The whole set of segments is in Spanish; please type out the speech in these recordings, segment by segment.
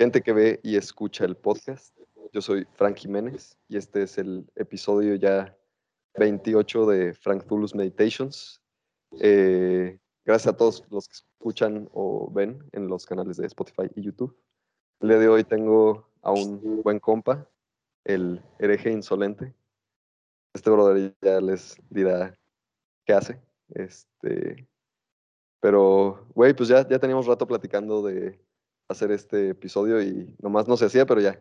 gente que ve y escucha el podcast. Yo soy Frank Jiménez y este es el episodio ya 28 de Frank Zulus Meditations. Eh, gracias a todos los que escuchan o ven en los canales de Spotify y YouTube. El día de hoy tengo a un buen compa, el hereje insolente. Este brother ya les dirá qué hace. Este, pero, güey, pues ya, ya teníamos rato platicando de hacer este episodio y nomás no se hacía, pero ya,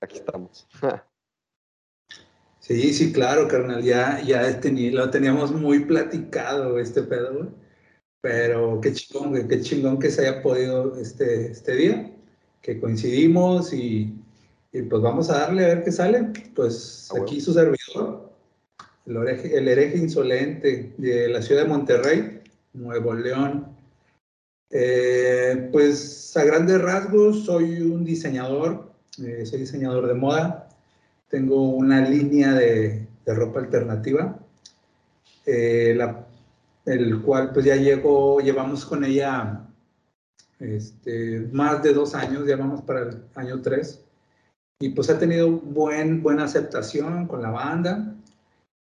aquí estamos. sí, sí, claro, carnal, ya, ya lo teníamos muy platicado este pedo, güey. Pero qué chingón, güey, qué chingón que se haya podido este, este día, que coincidimos y, y pues vamos a darle a ver qué sale. Pues aquí su servidor, el el hereje insolente de la ciudad de Monterrey, Nuevo León. Eh, pues a grandes rasgos soy un diseñador, eh, soy diseñador de moda, tengo una línea de, ropa alternativa, eh, el cual pues ya llegó, llevamos con ella este, más de dos años, ya vamos para el año tres, y pues ha tenido buen, buena aceptación con la banda.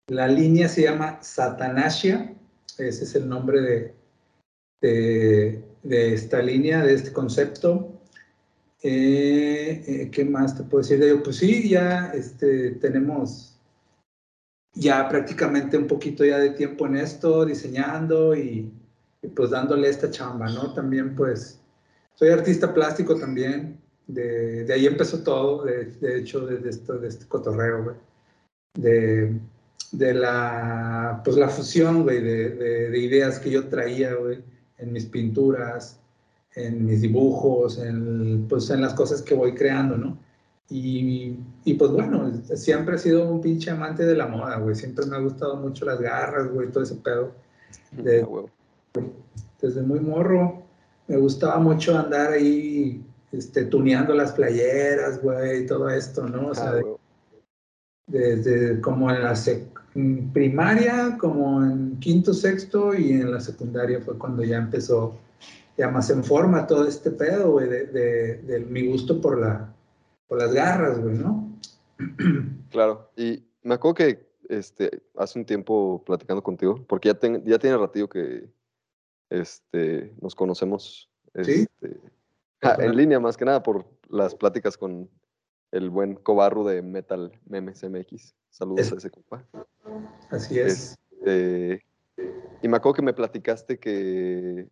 La línea se llama Satanasia, ese es el nombre de, esta línea, de este concepto. Eh, eh, ¿Qué más te puedo decir de? Pues sí, ya este, tenemos ya prácticamente un poquito ya de tiempo en esto, diseñando y, pues dándole esta chamba, ¿no? También pues soy artista plástico también, de, ahí empezó todo, de, hecho, desde esto, de este cotorreo, De, de la, pues la fusión, güey, de, de, ideas que yo traía, güey, en mis pinturas, en mis dibujos, en, pues en las cosas que voy creando, ¿no? Y, y, pues bueno, siempre he sido un pinche amante de la moda, güey. Siempre me ha gustado mucho las garras, güey, todo ese pedo. De, desde muy morro me gustaba mucho andar ahí, este, tuneando las playeras, güey, todo esto, ¿no? O sea, desde como en la primaria, como en quinto, sexto y en la secundaria fue cuando ya empezó ya más en forma todo este pedo, güey, de, de, mi gusto por, la, por las garras, güey, ¿no? Claro, y me acuerdo que este, hace un tiempo platicando contigo, porque ya, ya tiene ratillo que este, nos conocemos ¿Sí? Este, en línea más que nada por las pláticas con el buen Cobarru de Metal Memes MX. Saludos a ese compa. Así es. Este, y me acuerdo que me platicaste que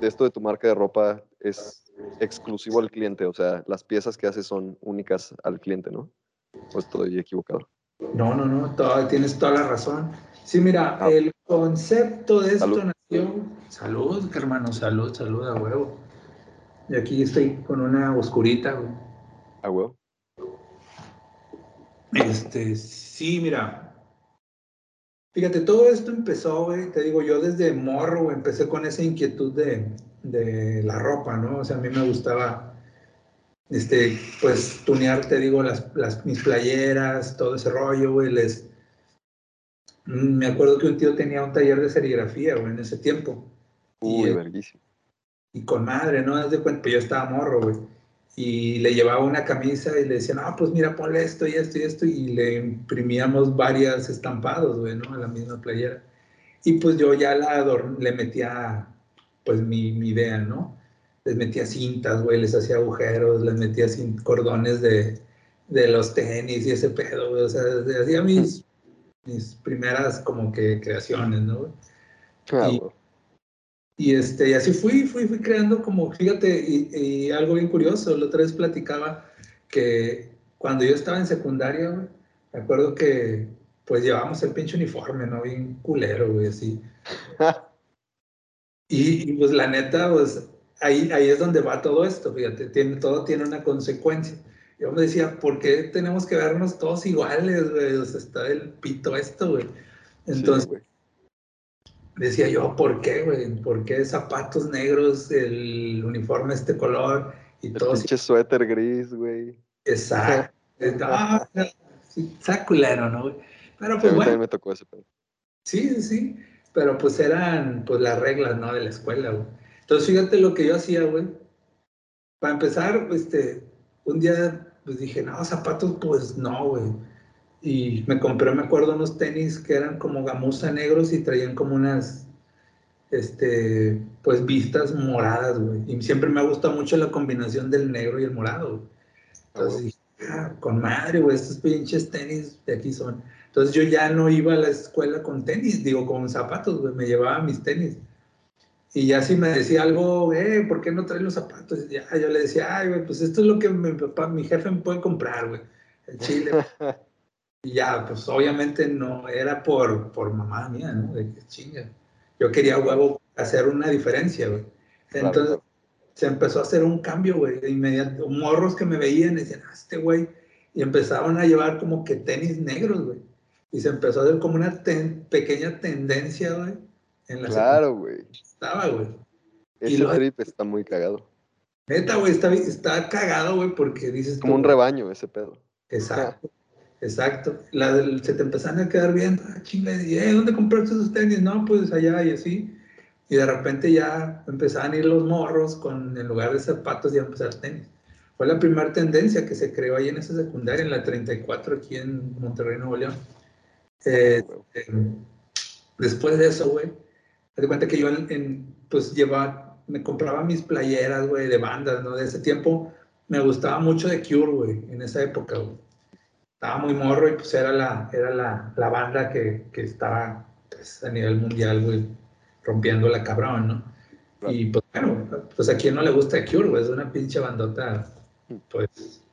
esto de tu marca de ropa es exclusivo al cliente, o sea, las piezas que haces son únicas al cliente, ¿no? ¿O estoy equivocado? No, no, no, tienes toda la razón. Sí, mira, ah. el concepto de esto nació. Salud, hermano, salud, salud a huevo. Y aquí estoy con una oscurita, güey. A huevo. Este, sí, mira. Fíjate, todo esto empezó, güey, te digo, yo desde morro, empecé con esa inquietud de, la ropa, ¿no? O sea, a mí me gustaba, este, pues, tunear, te digo, las, mis playeras, todo ese rollo, güey, les... Me acuerdo que un tío tenía un taller de serigrafía, güey, en ese tiempo. Uy, y, Y con madre, ¿no? Desde cuenta, pues yo estaba morro, güey y le llevaba una camisa y le decían, ah, pues mira, ponle esto y esto y esto, y le imprimíamos varias estampados, güey, ¿no? A la misma playera. Y pues yo ya la le metía, pues mi, mi idea, ¿no? Les metía cintas, güey, les hacía agujeros, les metía cordones de, de los tenis y ese pedo, güey, o sea, hacía mis, mis primeras como que creaciones, ¿no? Claro. Y, este, y así fui, fui, fui creando como, fíjate, y, algo bien curioso, la otra vez platicaba que cuando yo estaba en secundaria, me acuerdo que pues llevábamos el pinche uniforme, ¿no? Bien culero, güey, así. y, pues la neta, pues ahí, ahí es donde va todo esto, fíjate, tiene, todo tiene una consecuencia. Yo me decía, ¿por qué tenemos que vernos todos iguales, güey? O sea, está el pito esto, güey. Entonces, decía yo, ¿por qué, güey? ¿Por qué zapatos negros, el uniforme este color y el todo? Pinche suéter gris, güey. Exacto. ah, sí, culero, ¿no? Güey? Pero pues bueno. me tocó ese pedo. Sí, sí, sí. Pero pues eran pues las reglas, ¿no? De la escuela, güey. Entonces fíjate lo que yo hacía, güey. Para empezar, este, un día pues dije, no, zapatos, pues no, güey. Y me compré, me acuerdo, unos tenis que eran como gamuza negros y traían como unas, este, pues vistas moradas, güey. Y siempre me ha gustado mucho la combinación del negro y el morado, güey. Entonces dije, ah, con madre, güey, estos pinches tenis de aquí son. Entonces yo ya no iba a la escuela con tenis, digo, con zapatos, güey, me llevaba mis tenis. Y ya si me decía algo, eh, ¿por qué no traes los zapatos? Y ya, yo le decía, ay, güey, pues esto es lo que mi papá, mi jefe me puede comprar, güey, el chile. y ya, pues obviamente no era por, por mamá mía, ¿no? De que chinga. Yo quería, huevo, hacer una diferencia, güey. Entonces se empezó a hacer un cambio, güey, de inmediato. Morros que me veían decían, ah, este güey. Y empezaban a llevar como que tenis negros, güey y se empezó a ver como una pequeña tendencia, güey. En la claro, güey. Estaba, güey. Ese trip está muy cagado. Neta, güey, está, está cagado, güey, porque dices. Como un rebaño ese pedo. Exacto. Exacto. La se te empezaron a quedar viendo, ah, chinga, eh, ¿dónde compraste esos tenis? No, pues allá y así. Y de repente ya empezaban a ir los morros con, en lugar de zapatos, ya empezar tenis. Fue la primera tendencia que se creó ahí en esa secundaria, en la 34, aquí en Monterrey, Nuevo León. Eh, después de eso, güey, di cuenta que yo, en, pues, llevaba, me compraba mis playeras, güey, de bandas, ¿no? De ese tiempo me gustaba mucho de Cure, güey, en esa época, güey. Estaba muy morro y pues era la, era la, la banda que, que estaba pues, a nivel mundial, güey, rompiendo la cabrón, ¿no? Y pues bueno, pues a quien no le gusta Cure, güey, es una pinche bandota, pues,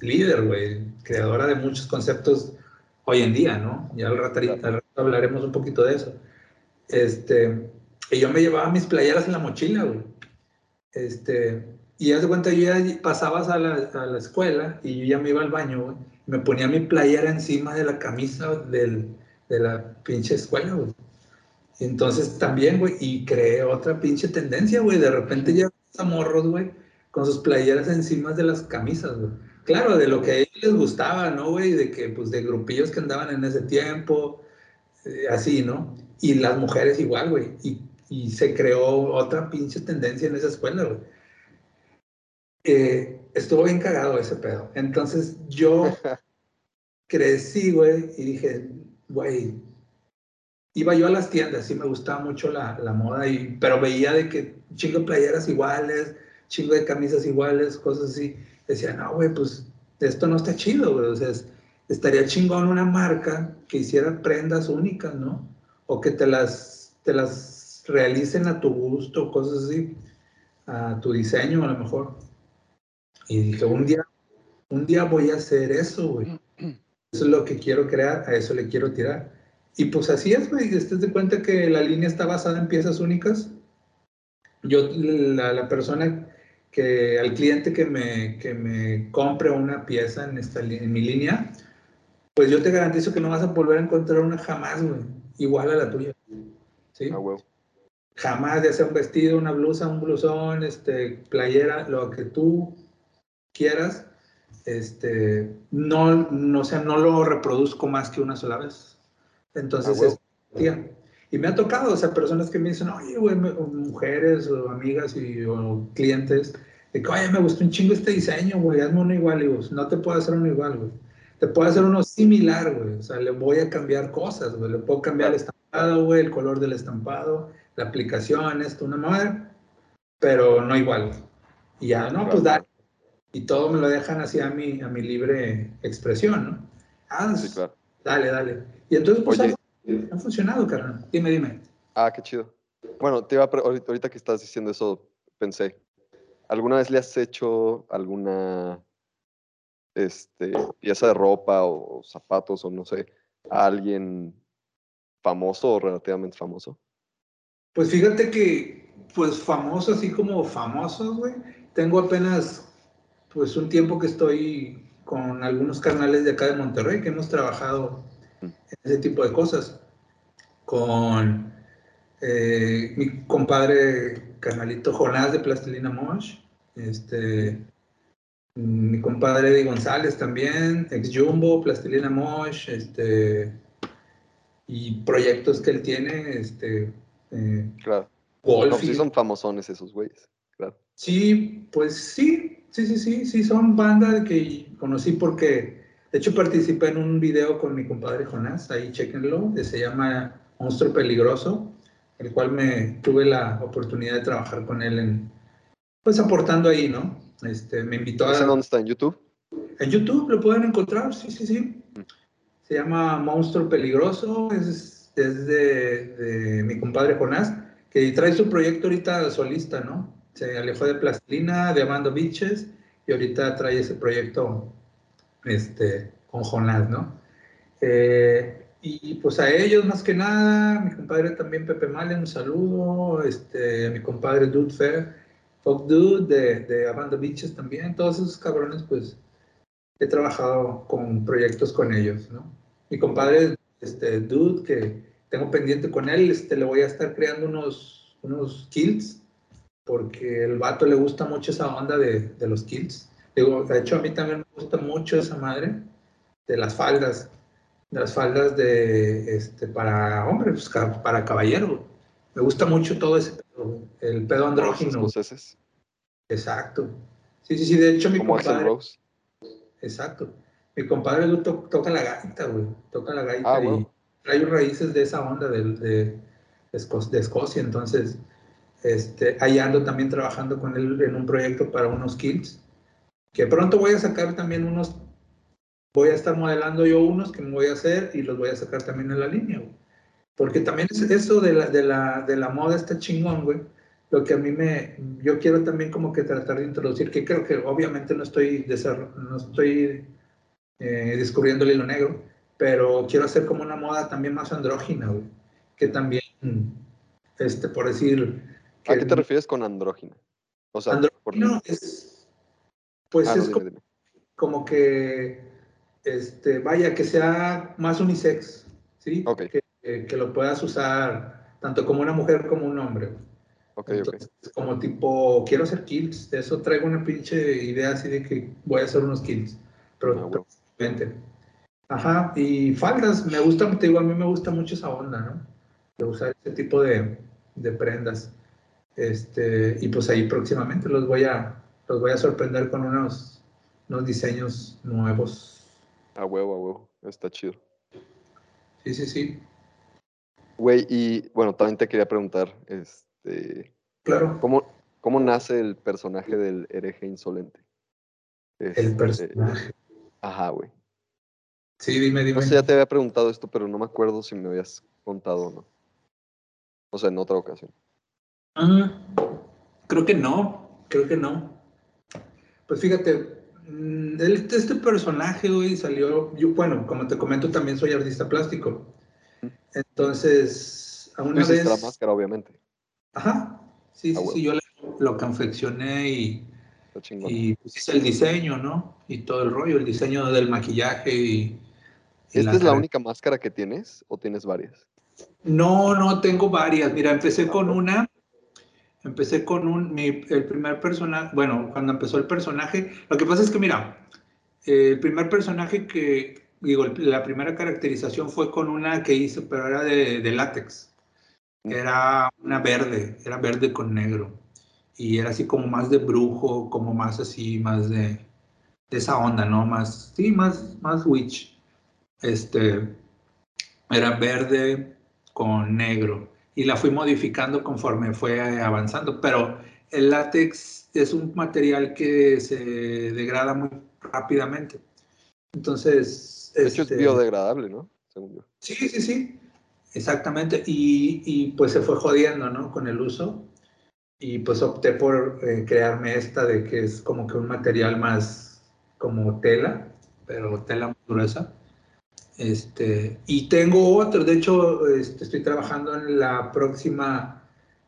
líder, güey, creadora de muchos conceptos hoy en día, ¿no? Ya al rato, hablaremos un poquito de eso. Este, y yo me llevaba mis playeras en la mochila, güey. Este, y ya de cuenta, yo ya pasabas a la, a la, escuela y yo ya me iba al baño, güey. Me ponía mi playera encima de la camisa del, de la pinche escuela, güey. Entonces también, güey, y creé otra pinche tendencia, güey. De repente ya morros, güey, con sus playeras encima de las camisas, güey. Claro, de lo que a ellos les gustaba, ¿no, güey? De que, pues, de grupillos que andaban en ese tiempo, eh, así, ¿no? Y las mujeres igual, güey. Y, y, se creó otra pinche tendencia en esa escuela, güey. Eh, estuvo bien cagado ese pedo. Entonces yo crecí, güey, y dije, güey, iba yo a las tiendas, sí me gustaba mucho la, la moda, y, pero veía de que chingo de playeras iguales, chingo de camisas iguales, cosas así decía, no, güey, pues esto no está chido, güey. O sea, estaría chingón una marca que hiciera prendas únicas, ¿no? O que te las, te las realicen a tu gusto, cosas así, a tu diseño a lo mejor. Y dije, un día, un día voy a hacer eso, güey. Eso es lo que quiero crear, a eso le quiero tirar. Y pues así es, güey. Estés de cuenta que la línea está basada en piezas únicas. Yo, la, la persona que al cliente que me, que me compre una pieza en, esta, en mi línea, pues yo te garantizo que no vas a volver a encontrar una jamás, güey, igual a la tuya. ¿Sí? Ah, Jamás, ya sea un vestido, una blusa, un blusón, este, playera, lo que tú quieras, este, no, no, sea, no lo reproduzco más que una sola vez. Entonces, ah, es, y me ha tocado, o sea, personas que me dicen, oye, güey, mujeres o amigas y, o clientes, de que, oye, me gustó un chingo este diseño, güey, hazme uno igual. Y no te puedo hacer uno igual, güey. Te puedo hacer uno similar, güey. O sea, le voy a cambiar cosas, güey. Le puedo cambiar el estampado, güey, el color del estampado, la aplicación, esto, una madre, pero no igual. Y ya, no, pues dale. Y todo me lo dejan así a mi, a mi libre expresión, ¿no? Ah, sí, claro. dale, dale. Y entonces, pues, ha, funcionado, carnal. Dime, dime. Ah, qué chido. Bueno, te iba a, ahorita que estás diciendo eso, pensé, ¿Alguna vez le has hecho alguna este, pieza de ropa o zapatos o no sé a alguien famoso o relativamente famoso? Pues fíjate que, pues famoso, así como famosos, güey. Tengo apenas, pues un tiempo que estoy con algunos canales de acá de Monterrey que hemos trabajado mm. en ese tipo de cosas. Con eh, mi compadre carnalito Jonás de Plastilina Mosh, este, mi compadre Eddie González también, ex Jumbo, Plastilina Mosh, este, y proyectos que él tiene, este, eh. No, sí son famosones esos güeyes, claro. Sí, pues sí, sí, sí, sí, sí, son bandas que conocí porque, de hecho, participé en un video con mi compadre Jonás, ahí chequenlo, que se llama Monstruo Peligroso, el cual me tuve la oportunidad de trabajar con él en, pues aportando ahí, ¿no? Este, me invitó a... dónde está? ¿En YouTube? En YouTube lo pueden encontrar, sí, sí, sí. Mm. Se llama Monstruo Peligroso, es, es de, mi compadre Jonás, que trae su proyecto ahorita solista, ¿no? Se alejó de Plastilina, de Amando Biches, y ahorita trae ese proyecto este, con Jonás, ¿no? Eh, y pues a ellos más que nada, mi compadre también Pepe Male, un saludo, este, mi compadre Dude Fair, Folk Dude de, de Amanda Beaches también, todos esos cabrones pues he trabajado con proyectos con ellos, ¿no? Mi compadre este, Dude, que tengo pendiente con él, este, le voy a estar creando unos, unos kills, porque el vato le gusta mucho esa onda de, de los kills. Digo, de hecho a mí también me gusta mucho esa madre de las faldas las faldas de, este, para hombre, pues, para caballero. Me gusta mucho todo ese pedo, el pedo andrógino. Exacto. Sí, sí, sí, de hecho mi compadre... Exacto. Mi compadre toca la gaita, güey, toca la gaita ah, y trae raíces de esa onda de, de, de, Escocia, entonces este, ahí ando también trabajando con él en un proyecto para unos kills, que pronto voy a sacar también unos voy a estar modelando yo unos que me voy a hacer y los voy a sacar también en la línea, güey. Porque también es eso de la, de la, de la moda está chingón, güey. Lo que a mí me, yo quiero también como que tratar de introducir, que creo que obviamente no estoy, no estoy eh, descubriendo el hilo negro, pero quiero hacer como una moda también más andrógina, güey. Que también, este, por decir... ¿A qué te refieres con andrógina? O sea, andrógino es, pues ah, es como que este, vaya, que sea más unisex, ¿sí? Que, lo puedas usar tanto como una mujer como un hombre. Okay, Como tipo, quiero hacer kills, de eso traigo una pinche idea así de que voy a hacer unos kills, pero ah, Ajá, y faldas, me gusta, te digo, a mí me gusta mucho esa onda, ¿no? De usar ese tipo de, de prendas. Este, y pues ahí próximamente los voy a, los voy a sorprender con unos, unos diseños nuevos. A huevo, a huevo. Está chido. Sí, sí, sí. Güey, y bueno, también te quería preguntar, este. Claro. ¿Cómo, cómo nace el personaje del hereje insolente? el este, personaje. Ajá, güey. Sí, dime, dime. No sé, ya te había preguntado esto, pero no me acuerdo si me habías contado o no. O sea, en otra ocasión. Ah, creo que no, creo que no. Pues fíjate, Mm, este personaje, hoy salió, yo, bueno, como te comento, también soy artista plástico. Entonces, a una vez... la máscara, obviamente. Ajá, sí, sí, sí, yo lo confeccioné y, y pues hice el diseño, ¿no? Y todo el rollo, el diseño del maquillaje y... ¿Esta es la única máscara que tienes o tienes varias? No, no, tengo varias. Mira, empecé ah, con una Empecé con un, el primer personaje, bueno, cuando empezó el personaje, lo que pasa es que, mira, el primer personaje que, digo, la primera caracterización fue con una que hice, pero era de, de látex. Era una verde, era verde con negro. Y era así como más de brujo, como más así, más de, de esa onda, ¿no? Más, sí, más, más witch. Este, era verde con negro y la fui modificando conforme fue avanzando, pero el látex es un material que se degrada muy rápidamente. Entonces... De hecho es este, biodegradable, ¿no? Según yo. Sí, sí, sí, exactamente. Y, y, pues se fue jodiendo, ¿no? Con el uso. Y pues opté por eh, crearme esta de que es como que un material más como tela, pero tela muy gruesa. Este, y tengo otro, de hecho, este, estoy trabajando en la próxima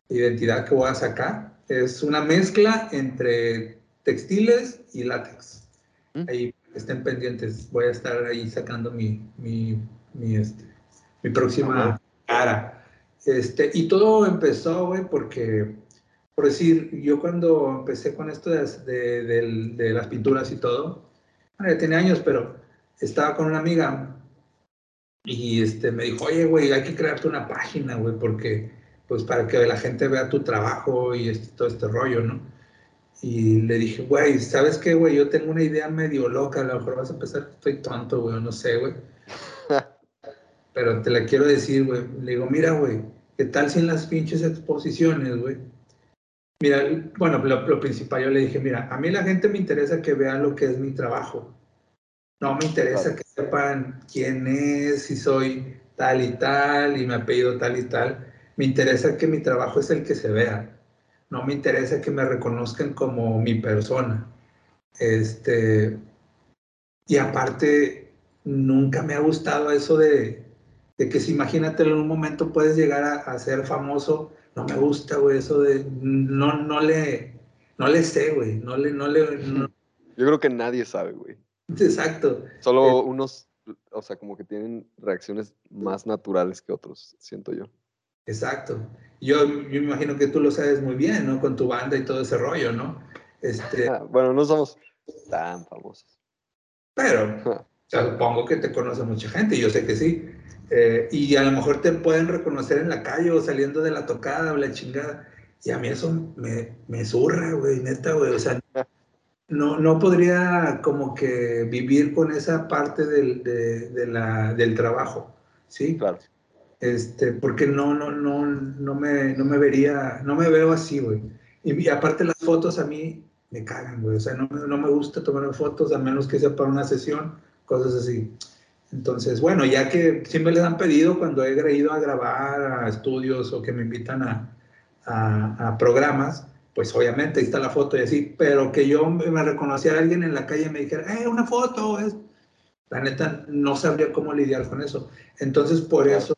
identidad que voy a sacar. Es una mezcla entre textiles y látex. Mm. Ahí estén pendientes, voy a estar ahí sacando mi, mi, mi, este, mi próxima cara. Este, y todo empezó, güey, porque, por decir, yo cuando empecé con esto de, de, de las pinturas y todo, bueno, ya tenía años, pero estaba con una amiga y este, me dijo, oye, güey, hay que crearte una página, güey, porque pues para que la gente vea tu trabajo y este, todo este rollo, ¿no? Y le dije, güey, ¿sabes qué, güey? Yo tengo una idea medio loca, a lo mejor vas a pensar que estoy tonto, güey, no sé, güey. Pero te la quiero decir, güey. Le digo, mira, güey, ¿qué tal si en las pinches exposiciones, güey? Mira, bueno, lo, principal, yo le dije, mira, a mí la gente me interesa que vea lo que es mi trabajo. No me interesa que sepan quién es, si soy tal y tal, y me apellido tal y tal. Me interesa que mi trabajo es el que se vea no me interesa que me reconozcan como mi persona. Este, y aparte, nunca me ha gustado eso de, que si imagínate en un momento puedes llegar a, ser famoso, no me gusta, güey, eso de, no, no le, no le sé, güey, no le, no le, Yo creo que nadie sabe, güey. Exacto. Solo eh, unos, o sea, como que tienen reacciones más naturales que otros, siento yo. Exacto. Yo, me imagino que tú lo sabes muy bien, ¿no? Con tu banda y todo ese rollo, ¿no? Este, bueno, no somos tan famosos. Pero supongo que te conoce mucha gente, yo sé que sí. Eh, y a lo mejor te pueden reconocer en la calle o saliendo de la tocada o la chingada. Y a mí eso me, me zurra, güey, neta, güey. O sea, no, no podría como que vivir con esa parte del, de, la, del trabajo, ¿sí? Claro este, porque no, no, no, no me, no me vería, no me veo así, güey. Y, aparte las fotos a mí me cagan, güey. O sea, no, no, me gusta tomar fotos a menos que sea para una sesión, cosas así. Entonces, bueno, ya que siempre les han pedido cuando he ido a grabar a estudios o que me invitan a, a, a programas, pues obviamente ahí está la foto y así, pero que yo me reconociera a alguien en la calle y me dijera, ¡eh, una foto! Es... La neta, no sabría cómo lidiar con eso. Entonces, por eso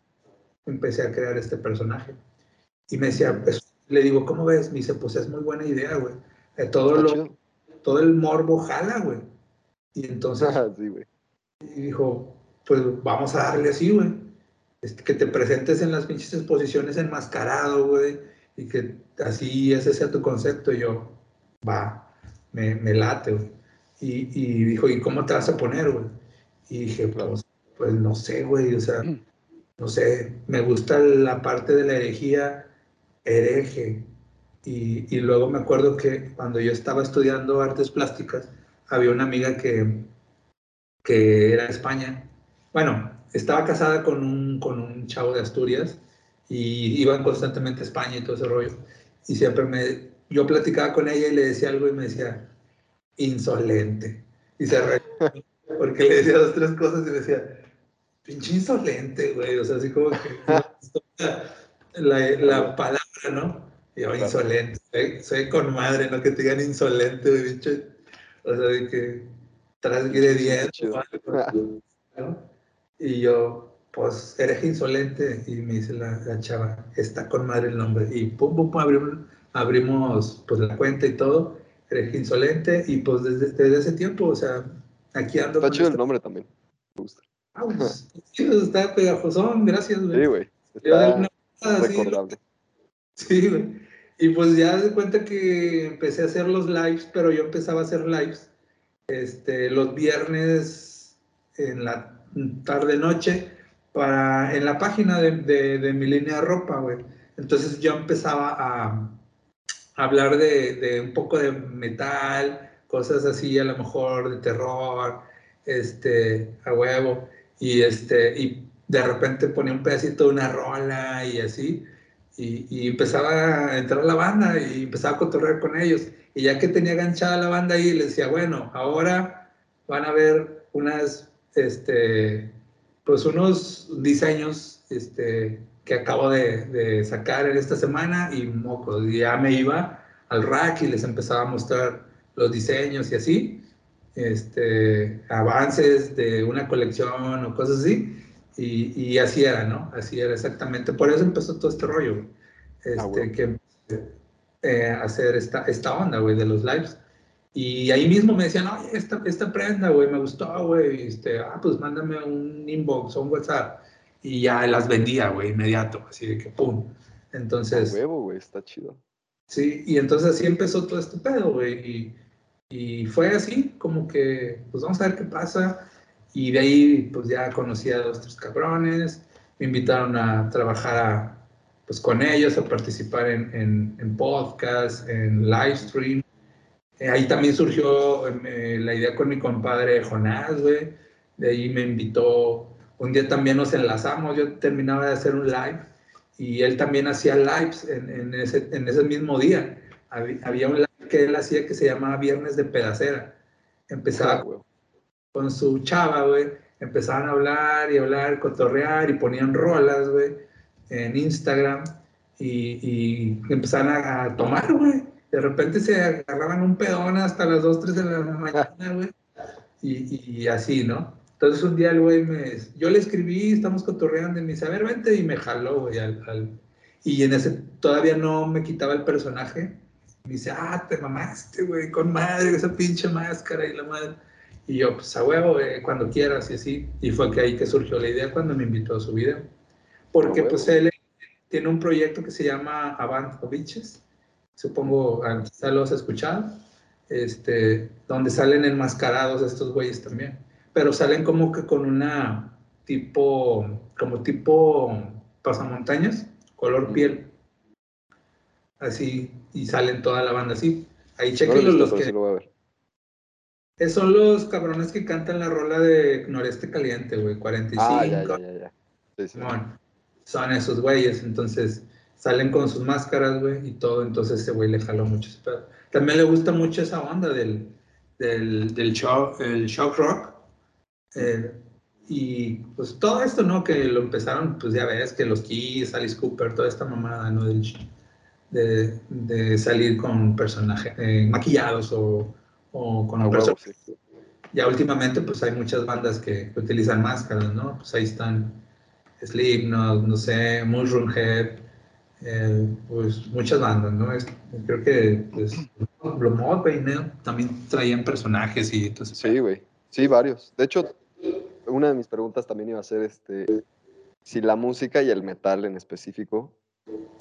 empecé a crear este personaje. Y me decía, pues, le digo, ¿cómo ves? Me dice, pues es muy buena idea, güey. Eh, todo, lo, todo el morbo jala, güey. Y entonces, y dijo, pues vamos a darle así, güey. Este, que te presentes en las pinches exposiciones enmascarado, güey. Y que así ese sea tu concepto. Y yo, va, me, me late, güey. Y, y, dijo, ¿y cómo te vas a poner, güey? Y dije, pues, pues no sé, güey. O sea, no sé, me gusta la parte de la herejía hereje. Y, luego me acuerdo que cuando yo estaba estudiando artes plásticas, había una amiga que, que era de España. Bueno, estaba casada con un, con un chavo de Asturias y iban constantemente a España y todo ese rollo. Y siempre me, yo platicaba con ella y le decía algo y me decía, insolente. Y se re... porque le decía dos, tres cosas y me decía, pinche insolente, güey. O sea, así como que la, la palabra, ¿no? Yo, insolente. Soy, con madre, ¿no? Que te digan insolente, güey, pinche. O sea, de que transgrediendo. ¿no? Y yo, pues, eres insolente. Y me dice la, la, chava, está con madre el nombre. Y pum, pum, pum, abrimos, abrimos pues la cuenta y todo. Eres insolente. Y pues desde, desde ese tiempo, o sea, aquí ando. Está chido el nombre también. Me gusta. Ah, pues, sí, pues, está pegajosón, gracias, güey. Sí, güey. Está recordable. Sí, güey. Y pues ya de cuenta que empecé a hacer los lives, pero yo empezaba a hacer lives este, los viernes en la tarde-noche para, en la página de, de, mi línea de ropa, güey. Entonces yo empezaba a, hablar de, de, un poco de metal, cosas así, a lo mejor de terror, este, a huevo y, este, y de repente ponía un pedacito de una rola y así, y, y, empezaba a entrar la banda y empezaba a cotorrear con ellos. Y ya que tenía ganchada la banda ahí, les decía, bueno, ahora van a ver unas, este, pues unos diseños este, que acabo de, de sacar en esta semana y mocos, ya me iba al rack y les empezaba a mostrar los diseños y así este, avances de una colección o cosas así. Y, y, así era, ¿no? Así era exactamente. Por eso empezó todo este rollo, ah, este, que eh, hacer esta, esta onda, güey, de los lives. Y ahí mismo me decían, oye, esta, esta prenda, güey, me gustó, güey. Este, ah, pues mándame un inbox o un WhatsApp. Y ya las vendía, güey, inmediato, así de que pum. Entonces. huevo, güey, está chido. Sí, y entonces así empezó todo este pedo, güey. Y, y fue así, como que, pues vamos a ver qué pasa. Y de ahí, pues ya conocí a los tres cabrones, me invitaron a trabajar a, pues con ellos, a participar en, en, en podcast, en live stream. Eh, ahí también surgió eh, la idea con mi compadre Jonás, güey. De ahí me invitó. Un día también nos enlazamos, yo terminaba de hacer un live y él también hacía lives en, en ese, en ese mismo día. Había un live que él hacía que se llamaba Viernes de Pedacera. Empezaba ah, con su chava, güey. Empezaban a hablar y hablar, cotorrear y ponían rolas, güey, en Instagram y, y empezaban a, tomar, güey. De repente se agarraban un pedón hasta las 2, 3 de la mañana, güey. Y, y, así, ¿no? Entonces un día el güey me... Yo le escribí, estamos cotorreando y me dice, a ver, vente, y me jaló, güey, al, al, y en ese todavía no me quitaba el personaje me dice, ah, te mamaste, güey, con madre, esa pinche máscara y la madre. Y yo, pues a huevo, cuando quieras y así. Y fue que ahí que surgió la idea cuando me invitó a su video. Porque pues él tiene un proyecto que se llama Avant of Bitches. Supongo, quizá lo has escuchado. Este, donde salen enmascarados estos güeyes también. Pero salen como que con una tipo, como tipo pasamontañas, color piel así, y salen toda la banda así. Ahí chequenlos los que... Son los cabrones que cantan la rola de Noreste Caliente, güey, 45. Ah, ya, ya, ya. Bueno, son esos güeyes, entonces salen con sus máscaras, güey, y todo, entonces ese güey le jaló mucho También le gusta mucho esa onda del, del, del show, el shock rock. Eh, y pues todo esto, ¿no? Que lo empezaron, pues ya ves, que los Keys, Alice Cooper, toda esta mamada, ¿no? Del, de, de salir con personajes eh, maquillados o, o con personajes. Ya últimamente pues hay muchas bandas que utilizan máscaras, ¿no? Pues ahí están Slipknot, no sé, Mushroom Head, eh, pues muchas bandas, ¿no? creo que pues ¿no? también traían personajes y entonces... Sí, güey, sí, varios. De hecho, una de mis preguntas también iba a ser este, si la música y el metal en específico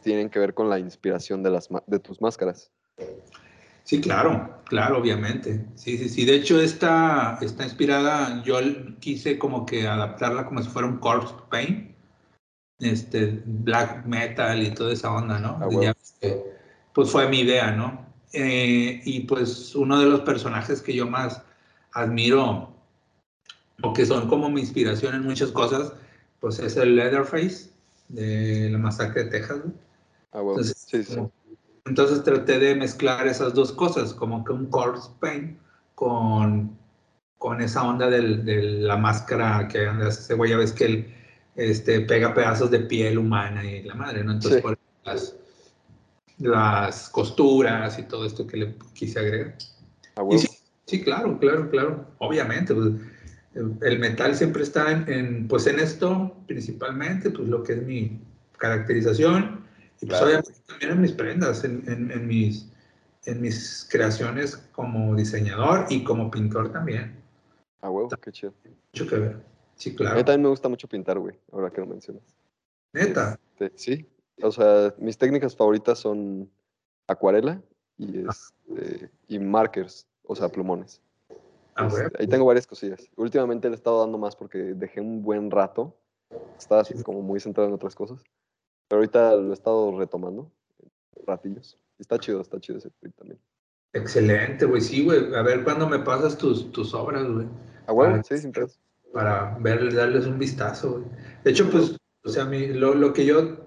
tienen que ver con la inspiración de, las, de tus máscaras. Sí, claro, claro, obviamente. Sí, sí, sí. De hecho, esta está inspirada, yo quise como que adaptarla como si fuera un corpse paint, este, black metal y toda esa onda, ¿no? Ah, pues fue mi idea, ¿no? Eh, y pues uno de los personajes que yo más admiro, o que son como mi inspiración en muchas cosas, pues es el Leatherface de la masacre de Texas. Ah, entonces, traté de mezclar esas dos cosas, como que un corpse paint con, con esa onda del, de la máscara que anda ese güey, ya ves que él este, pega pedazos de piel humana y la madre, ¿no? Entonces, las, las costuras y todo esto que le quise agregar. Ah, sí, claro, claro, claro, obviamente. Pues, el metal siempre está en, pues en esto principalmente, pues lo que es mi caracterización y pues obviamente también en mis prendas, en, en, mis, en mis creaciones como diseñador y como pintor también. Ah, huevo, qué chido. Mucho que ver. Sí, claro. A mí también me gusta mucho pintar, güey, ahora que lo mencionas. ¿Neta? Este, sí, o sea, mis técnicas favoritas son acuarela y, este, y markers, o sea, plumones. Ah, este, ahí tengo varias cosillas. Últimamente le he estado dando más porque dejé un buen rato. Estaba así como muy centrado en otras cosas. Pero ahorita lo he estado retomando. Ratillos. Está chido, está chido ese tweet también. Excelente, güey. Sí, güey. A ver cuándo me pasas tus, tus obras, güey. Ah, bueno, sí, sin Para ver, darles un vistazo, güey. De hecho, pues, o sea, mi, lo, lo que yo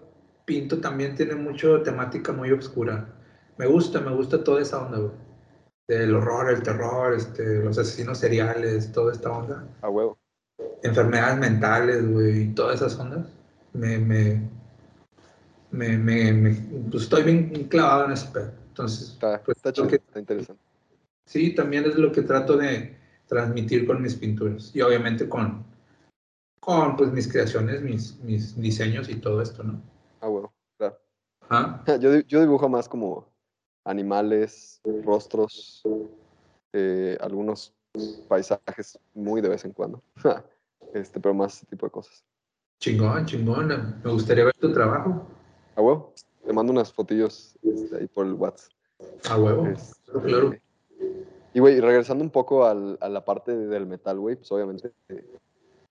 pinto también tiene mucho temática muy oscura. Me gusta, me gusta toda esa onda, güey del horror, el terror, este, los asesinos seriales, toda esta onda. A huevo. Enfermedades mentales, güey, todas esas ondas. Me, me, me, me, pues estoy bien clavado en ese pedo. Entonces, está, pues, está, chido, está interesante. Sí, también es lo que trato de transmitir con mis pinturas y obviamente con, con pues, mis creaciones, mis, mis diseños y todo esto, ¿no? Ah, huevo, claro. ¿Ah? Yo, yo dibujo más como animales, rostros, eh, algunos paisajes muy de vez en cuando. este, pero más ese tipo de cosas. Chingón, chingón. Me gustaría ver tu trabajo. A huevo. Te mando unas fotillos este, ahí por el WhatsApp. A huevo. Este, claro. Y, güey, regresando un poco al, a la parte del metal, güey, pues obviamente eh,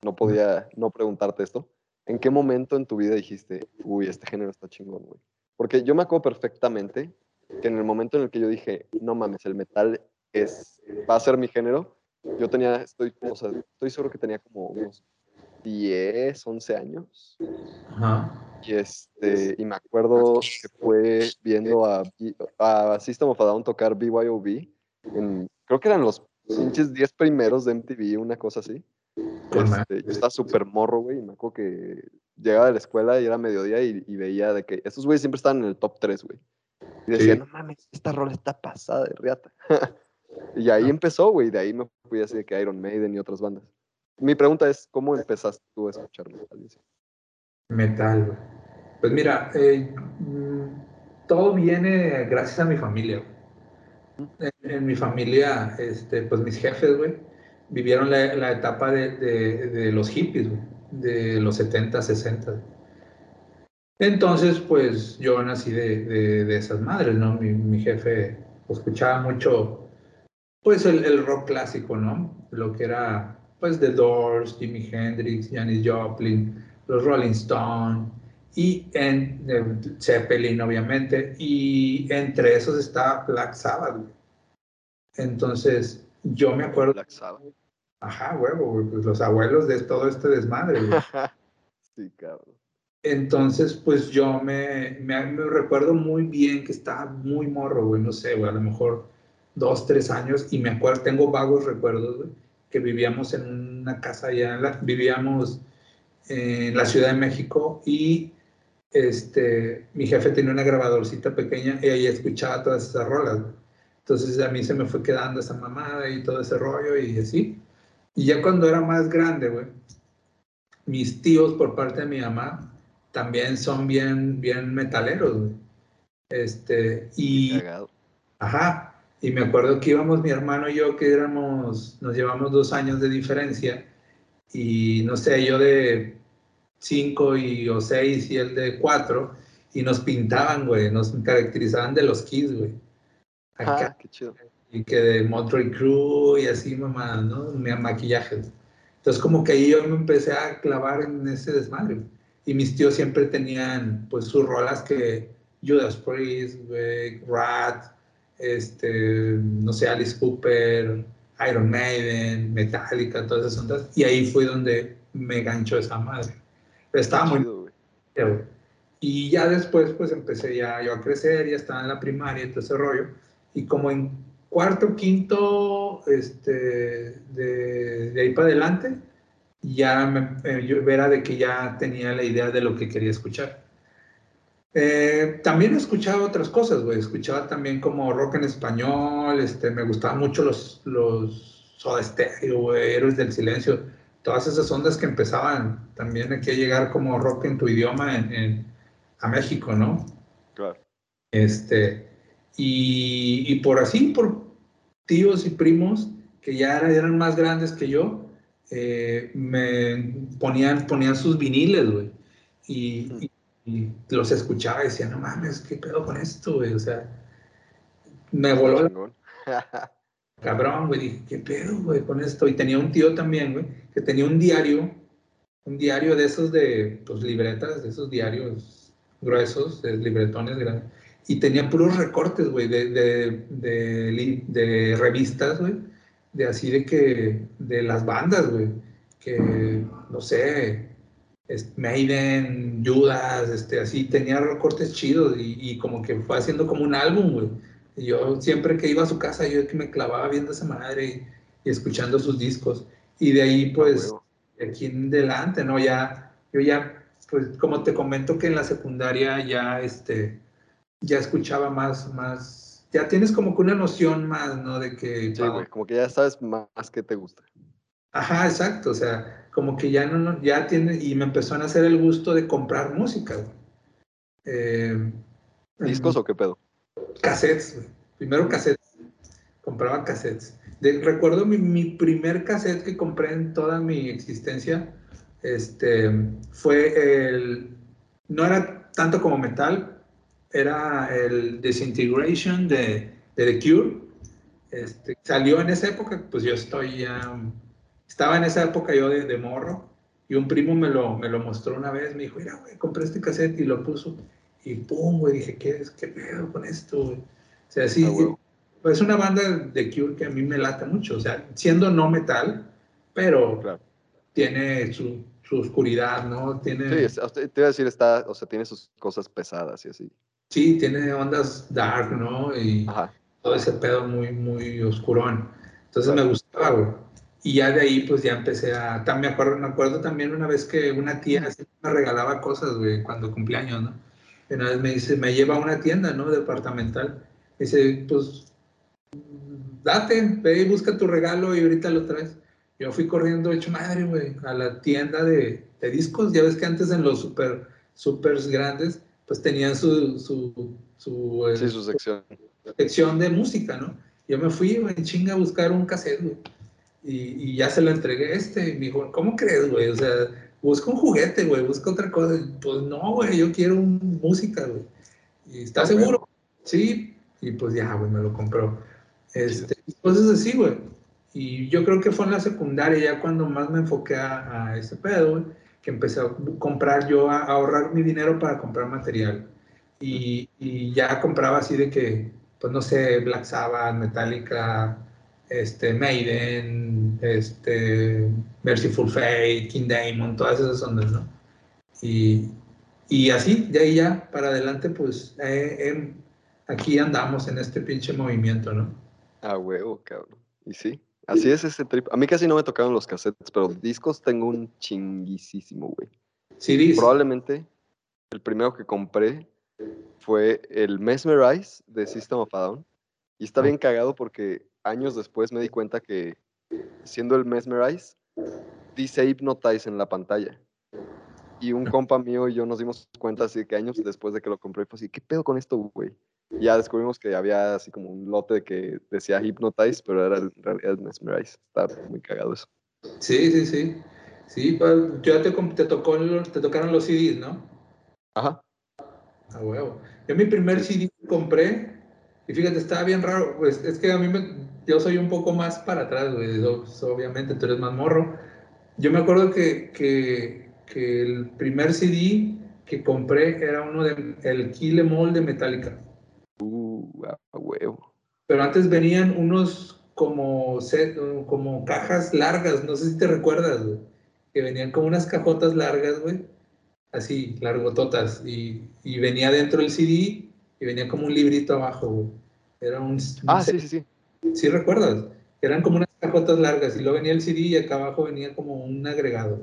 no podía no preguntarte esto. ¿en qué momento en tu vida dijiste, uy, este género está chingón, güey? Porque yo me acuerdo perfectamente que en el momento en el que yo dije, no mames, el metal es, va a ser mi género, yo tenía, estoy, o sea, estoy seguro que tenía como unos 10, 11 años. Ajá. Y, este, y me acuerdo que fue viendo a, a System of a Down tocar BYOB. En, creo que eran los pinches 10 primeros de MTV, una cosa así. Este, yo estaba súper morro, güey, y me acuerdo que llegaba de la escuela y era mediodía y, veía de que estos güeyes siempre estaban en el top 3, güey. Y decía, no mames, esta rola está pasada de riata. y ahí empezó, güey, de ahí me fui así de que Iron Maiden y otras bandas. Mi pregunta es, ¿cómo empezaste tú a escuchar metal? Metal, güey. Pues mira, eh, mm, todo viene gracias a mi familia. En, mi familia, este, pues mis jefes, güey, vivieron la, etapa de, los hippies, güey, de los 70, 60. Entonces, pues yo nací de, esas madres, ¿no? Mi, jefe escuchaba mucho, pues el, el rock clásico, ¿no? Lo que era pues The Doors, Jimi Hendrix, Janis Joplin, los Rolling Stones y en Zeppelin obviamente y entre esos está Black Sabbath. Entonces yo me acuerdo. Black Sabbath. Ajá, huevo, pues los abuelos de todo este desmadre. sí, cabrón. Entonces, pues yo me, me, me, recuerdo muy bien que estaba muy morro, güey, no sé, güey, a lo mejor dos, tres años, y me acuerdo, tengo vagos recuerdos, güey, que vivíamos en una casa allá, vivíamos en la Ciudad de México y este, mi jefe tenía una grabadorcita pequeña y ahí escuchaba todas esas rolas. Entonces a mí se me fue quedando esa mamada y todo ese rollo y así. Y ya cuando era más grande, güey, mis tíos por parte de mi mamá también son bien, bien metaleros, güey. Este, y... Ajá, y me acuerdo que íbamos mi hermano y yo, que éramos, nos llevamos dos años de diferencia, y no sé, yo de cinco y, o seis y él de cuatro, y nos pintaban, güey, nos caracterizaban de los kids, güey. Ah, qué chido. Y que de Montreal Crew y así, mamá, ¿no? Maquillajes. Entonces, como que ahí yo me empecé a clavar en ese desmadre. Y mis tíos siempre tenían, pues, sus rolas que Judas Priest, güey, Rat, este, no sé, Alice Cooper, Iron Maiden, Metallica, todas esas ondas. Y ahí fue donde me ganchó esa madre. Estaba muy... Y ya después, pues empecé ya yo a crecer, ya estaba en la primaria y todo ese rollo. Y como en cuarto, quinto, este, de, de ahí para adelante, ya me, yo era de que ya tenía la idea de lo que quería escuchar. Eh, también escuchaba otras cosas, güey. Escuchaba también como rock en español, este, me gustaban mucho los, los Soda Stereo, güey, Héroes del Silencio. Todas esas ondas que empezaban también aquí a llegar como rock en tu idioma en, a México, ¿no? Claro. Este, y, y, por así, por tíos y primos que ya eran más grandes que yo, eh, me ponían, ponían sus viniles, güey. y, y los escuchaba y decía, no mames, ¿qué pedo con esto, güey? O sea, me voló. Cabrón, güey, dije, ¿qué pedo, güey, con esto? Y tenía un tío también, güey, que tenía un diario, un diario de esos de, pues, libretas, de esos diarios gruesos, de libretones grandes. Y tenía puros recortes, güey, de, de, de, de revistas, güey, de así de que, de las bandas, güey, que, no sé, Maiden, Judas, este, así, tenía recortes chidos y, como que fue haciendo como un álbum, güey. Y yo siempre que iba a su casa, yo que me clavaba viendo a esa madre y, escuchando sus discos. Y de ahí, pues, aquí en adelante, ¿no? Ya, yo ya, pues, como te comento que en la secundaria ya, este, ya escuchaba más, más, ya tienes como que una noción más, ¿no? De que... Sí, güey, como que ya sabes más que te gusta. Ajá, exacto, o sea, como que ya no, ya tiene, y me empezó a hacer el gusto de comprar música. Eh, ¿Discos o qué pedo? Cassettes, primero cassettes, compraba cassettes. recuerdo mi, primer cassette que compré en toda mi existencia, este, fue el, no era tanto como metal, era el Disintegration de, de The Cure. Este, salió en esa época, pues yo estoy ya estaba en esa época yo de, morro y Y un primo me lo, me lo mostró una vez, me dijo, mira, güey, compré este cassette y lo puso. Y pum, güey, dije, ¿qué, es, qué pedo con esto, güey? O sea, sí, ah, es una banda de Cure que a mí me lata mucho. O sea, siendo no metal, pero tiene su, su, oscuridad, ¿no? Tiene... Sí, te iba a decir, está, o sea, tiene sus cosas pesadas y así. Sí, tiene ondas dark, ¿no? Y todo ese pedo muy, muy oscurón. Entonces me gustaba, güey. Y ya de ahí, pues ya empecé a. También me acuerdo, me acuerdo también una vez que una tía me regalaba cosas, güey, cuando cumpleaños, ¿no? Y una vez me dice, me lleva a una tienda, ¿no? Departamental. dice, pues, date, ve y busca tu regalo y ahorita lo traes. Yo fui corriendo hecho madre, güey, a la tienda de, de, discos. Ya ves que antes en los super, super grandes, pues tenían su. su, su sí, su sección. Sección de música, ¿no? Yo me fui, güey, chinga a buscar un cassette, güey y, ya se lo entregué este. Y me dijo, ¿cómo crees, güey? O sea, busca un juguete, güey, busca otra cosa. Pues no, güey, yo quiero música, güey. ¿Y está seguro? Sí. Y pues ya, güey, me lo compró. Este, cosas así, güey. Y yo creo que fue en la secundaria, ya cuando más me enfoqué a, ese pedo, güey, que empecé a comprar yo, a, ahorrar mi dinero para comprar material. Y, y, ya compraba así de que, pues no sé, Black Sabbath, Metallica, este, Maiden, este, Merciful Fate, King Diamond, todas esas ondas, ¿no? Y, y así, de ahí ya para adelante, pues eh, aquí andamos en este pinche movimiento, ¿no? Ah, huevo, cabrón. Y sí, así es ese trip. A mí casi no me tocaron los cassettes, pero discos tengo un chinguísimo, güey. Sí, Probablemente el primero que compré fue el Mesmerize de System of a Down. Y está ah. bien cagado porque años después me di cuenta que siendo el Mesmerize, dice Hypnotize en la pantalla. Y un compa mío y yo nos dimos cuenta así que años después de que lo compré, fue así, ¿qué pedo con esto, güey? Y ya descubrimos que había así como un lote que decía Hypnotize, pero era en realidad Mesmerize. Está muy cagado eso. Sí, sí, sí. Sí, pues, ya te, te, tocó, te tocaron los CDs, ¿no? Ajá. Ah, huevo. Yo mi primer CD compré, y fíjate, estaba bien raro, pues es que a mí me, yo soy un poco más para atrás, güey. Obviamente tú eres más morro. Yo me acuerdo que, que, que el primer CD que compré era uno de el Kill Em All de Metallica. Uh, huevo. Pero antes venían unos como set, como cajas largas, no sé si te recuerdas, güey. Que venían como unas cajotas largas, güey. Así, largototas. Y, y venía dentro el CD y venía como un librito abajo, güey. Era un. Ah, sí, sí, sí. ¿Sí recuerdas? Eran como unas cajotas largas y luego venía el CD y acá abajo venía como un agregado.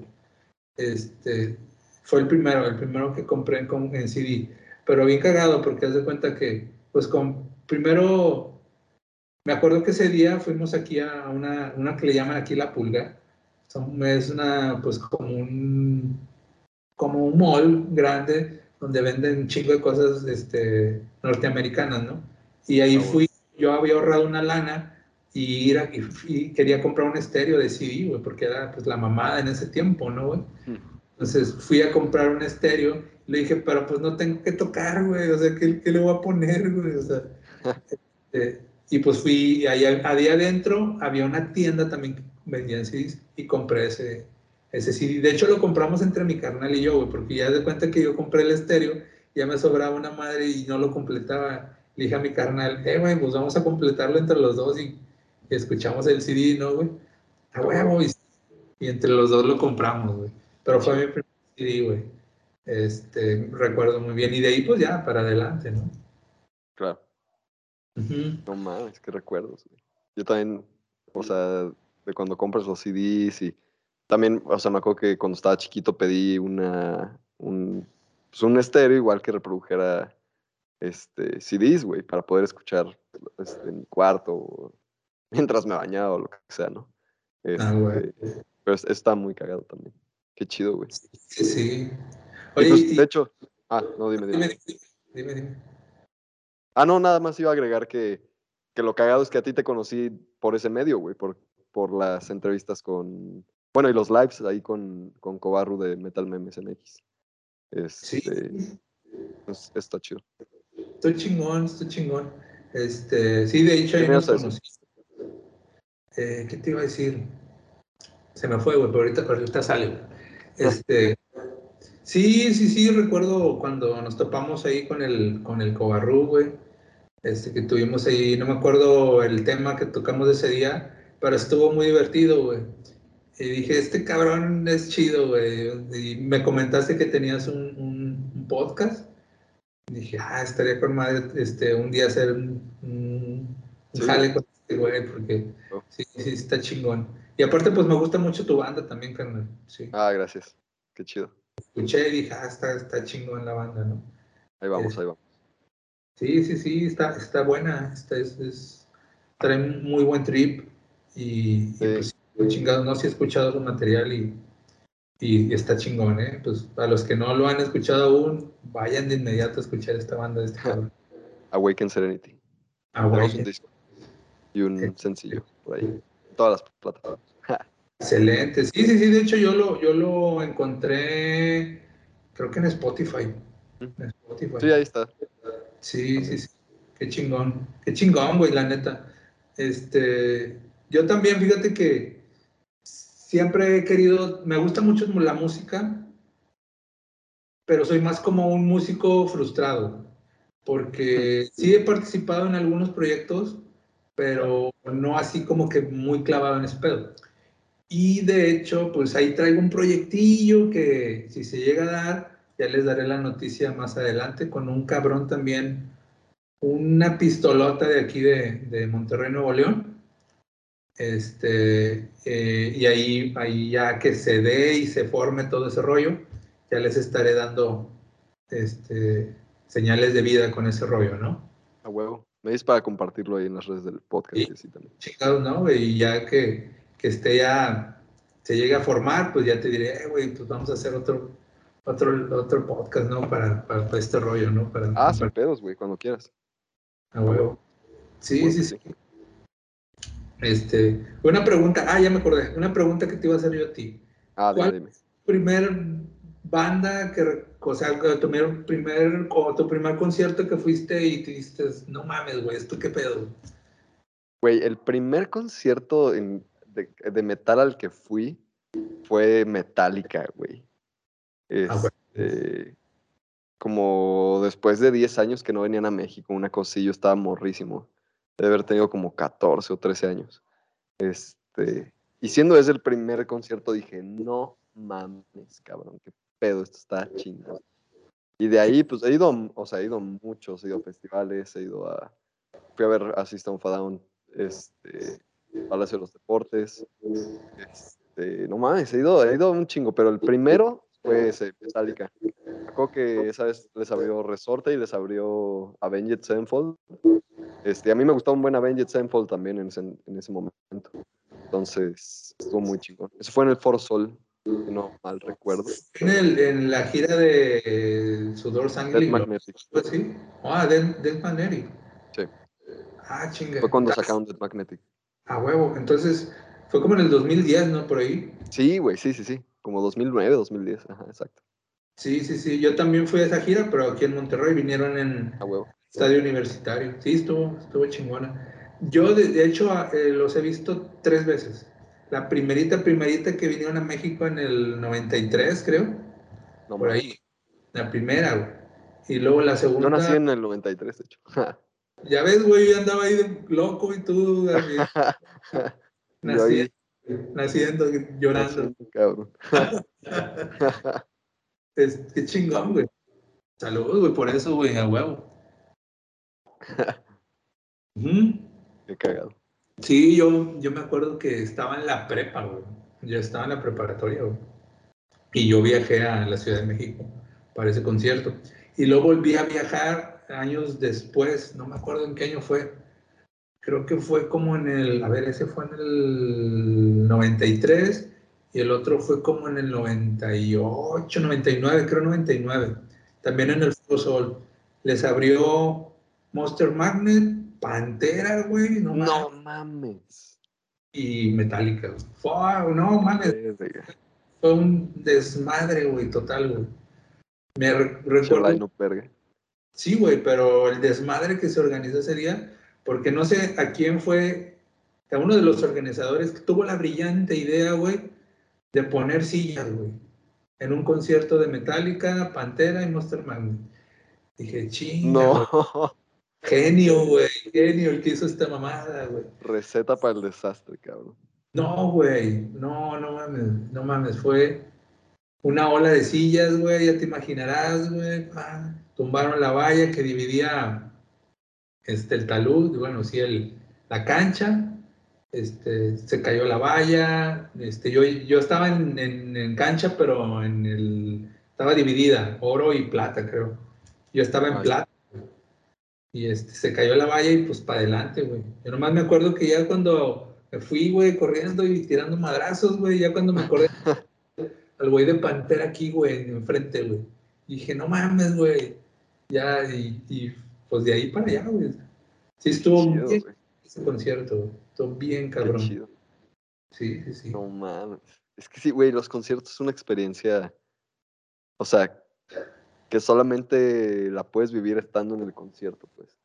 Este, fue el primero, el primero que compré en, en CD. Pero bien cagado porque haz de cuenta que, pues con, primero, me acuerdo que ese día fuimos aquí a una, una que le llaman aquí La Pulga. es una, pues como un, como un mall grande donde venden un chingo de cosas este, norteamericanas, ¿no? Y ahí ah, fui yo había ahorrado una lana y, y, quería comprar un estéreo de CD, güey, porque era pues la mamada en ese tiempo, ¿no, güey? Entonces fui a comprar un estéreo, le dije, pero pues no tengo que tocar, güey, o sea, ¿qué, qué le voy a poner, güey? O sea, este, y pues fui, ahí a día adentro había una tienda también que vendían CDs y compré ese, ese CD. De hecho, lo compramos entre mi carnal y yo, güey, porque ya de cuenta que yo compré el estéreo, ya me sobraba una madre y no lo completaba le dije a mi carnal, eh, güey, pues vamos a completarlo entre los dos y, escuchamos el CD, ¿no, güey? A huevo, y, y, entre los dos lo compramos, güey. Pero fue mi primer CD, güey. Este, recuerdo muy bien. Y de ahí, pues ya, para adelante, ¿no? Claro. No mames, qué recuerdos, güey. Yo también, o sea, de cuando compras los CDs y también, o sea, me acuerdo que cuando estaba chiquito pedí una, un, pues un estéreo igual que reprodujera este, CDs, güey, para poder escuchar este, en mi cuarto mientras me bañaba o lo que sea, ¿no? ah, güey. Este, pero está muy cagado también. Qué chido, güey. Sí, sí. Oye, pues, de hecho, ah, no, dime, dime. Dime, dime. Ah, no, nada más iba a agregar que, que lo cagado es que a ti te conocí por ese medio, güey, por, por las entrevistas con, bueno, y los lives ahí con, con Cobarru de Metal Memes MX. Este, sí. Pues, está chido. Estoy chingón, estoy chingón. Este, sí, de hecho, ahí nos conocí. Eh, ¿Qué te iba a decir? Se me fue, güey, pero ahorita, ahorita sale. Este, sí, sí, sí, recuerdo cuando nos topamos ahí con el, con el Cobarru, güey. Este, que tuvimos ahí, no me acuerdo el tema que tocamos ese día, pero estuvo muy divertido, güey. Y dije, este cabrón es chido, güey. Y me comentaste que tenías un, un, podcast. Y dije, ah, estaría con madre este, un día hacer un, un jale con este güey, porque oh. sí, sí, está chingón. Y aparte, pues me gusta mucho tu banda también, carnal. Sí. Ah, gracias. Qué chido. Escuché y dije, ah, está, está chingón la banda, ¿no? Ahí vamos, ahí vamos. Sí, sí, sí, está, está buena. Está, es, es, trae muy buen trip. Y, y pues, chingado, no, si he escuchado su material y, y, está chingón, ¿eh? Pues a los que no lo han escuchado aún, vayan de inmediato a escuchar esta banda de este cabrón. Awaken Serenity. Awaken. y un sencillo por ahí. Todas las plataformas. Excelente. Sí, sí, sí. De hecho, yo lo, yo lo encontré, creo que en Spotify. En Spotify. Sí, ahí está. Sí, sí, sí. Qué chingón. Qué chingón, güey, la neta. Este, yo también, fíjate que siempre he querido, me gusta mucho la música, pero soy más como un músico frustrado, porque sí he participado en algunos proyectos, pero no así como que muy clavado en ese pedo. Y de hecho, pues ahí traigo un proyectillo que si se llega a dar, ya les daré la noticia más adelante, con un cabrón también, una pistolota de aquí de, de Monterrey, Nuevo León. Este, eh, y ahí, ahí ya que se dé y se forme todo ese rollo, ya les estaré dando este, señales de vida con ese rollo, ¿no? A huevo. Me dices para compartirlo ahí en las redes del podcast. Sí, también. ¿no? Y ya que, que esté ya, se llegue a formar, pues ya te diré, eh, güey, pues vamos a hacer otro, otro, otro podcast, ¿no? Para, para, este rollo, ¿no? Para, ah, sin pedos, güey, cuando quieras. A huevo. Sí, sí, sí, Este, una pregunta, ah, ya me acordé, una pregunta que te iba a hacer yo a ti. Ah, ¿Cuál dime. primer banda que, o sea, tu primer, o tu primer concierto que fuiste y te dijiste, no mames, güey, ¿esto qué pedo? Güey, el primer concierto de, de, metal al que fui fue Metallica, güey. Ah, este, como después de 10 años que no venían a México, una yo estaba morrísimo. De haber tenido como 14 o 13 años. Este, y siendo ese el primer concierto, dije, no mames, cabrón, qué pedo, esto está chingado. Y de ahí, pues he ido, o sea, he ido muchos, he ido a festivales, he ido a, fui a ver a System of a Down, este, Palacio de los Deportes, este, no mames, he ido, he ido un chingo, pero el primero fue ese, Metallica. Creo que esa vez les abrió Resorte y les abrió Avenged Sevenfold. Este, a mí me gustaba un buen Avenged Sevenfold también en ese, en ese momento. Entonces, estuvo muy chingón. Eso fue en el Foro Sol, no mal recuerdo. En, el, en la gira de Sudor Sangre. Death Magnetic. ¿Sí? Ah, Death, Magnetic. Sí. Ah, chinga. Fue cuando sacaron Death Magnetic. A huevo. Entonces, fue como en el 2010, ¿no? Por ahí. Sí, güey, sí, sí, sí. Como 2009, 2010. Ajá, exacto. Sí, sí, sí. Yo también fui a esa gira, pero aquí en Monterrey vinieron en estadio universitario. Sí, estuvo, estuvo chingona. Yo, de, hecho, eh, los he visto tres veces. La primerita, primerita que vinieron a México en el 93, creo. No, por ahí. La primera, güey. Y luego la segunda. Yo nací en el 93, de hecho. ya ves, güey, yo andaba ahí de loco y tú. nací, naciendo, llorando. cabrón. es, qué chingón, güey. Saludos, güey, por eso, güey, a huevo. Qué cagado. Sí, yo, yo me acuerdo que estaba en la prepa, güey. Yo estaba en la preparatoria, güey. Y yo viajé a la Ciudad de México para ese concierto. Y luego volví a viajar años después, no me acuerdo en qué año fue, creo que fue como en el, a ver, ese fue en el 93 y el otro fue como en el 98, 99, creo 99, también en el Sol. Les abrió Monster Magnet, Pantera, güey, no, no mames. Y Metallica, fue, no mames. Fue un desmadre, güey, total, güey. Me recuerdo. Sí, güey, pero el desmadre que se organizó ese día porque no sé a quién fue, a uno de los organizadores que tuvo la brillante idea, güey, de poner sillas, güey. en un concierto de Metallica, Pantera y Monster Magnet. Dije, chinga, No. Genio, güey. Genio el que hizo esta mamada, güey. Receta para el desastre, cabrón. No, güey. No, no mames. No mames. Fue una ola de sillas, güey. Ya te imaginarás, güey. Tumbaron la valla que dividía este, el talud. Bueno, sí, el, la cancha. Este, se cayó la valla. Este, yo, yo estaba en, en- en cancha, pero en el, estaba dividida, oro y plata, creo. Yo estaba en Ay. plata. Y este, se cayó la valla y pues para adelante, güey. Yo nomás me acuerdo que ya cuando me fui, güey, corriendo y tirando madrazos, güey, ya cuando me acordé al güey de Pantera aquí, güey, enfrente, güey. Dije, no mames, güey. Ya, y, y, pues de ahí para allá, güey. Sí, estuvo Chido, bien ese concierto. Estuvo bien cabrón. chido. Sí, sí, sí. No mames. Es que sí, güey, los conciertos es una experiencia. O sea, que solamente la puedes vivir estando en el concierto, pues.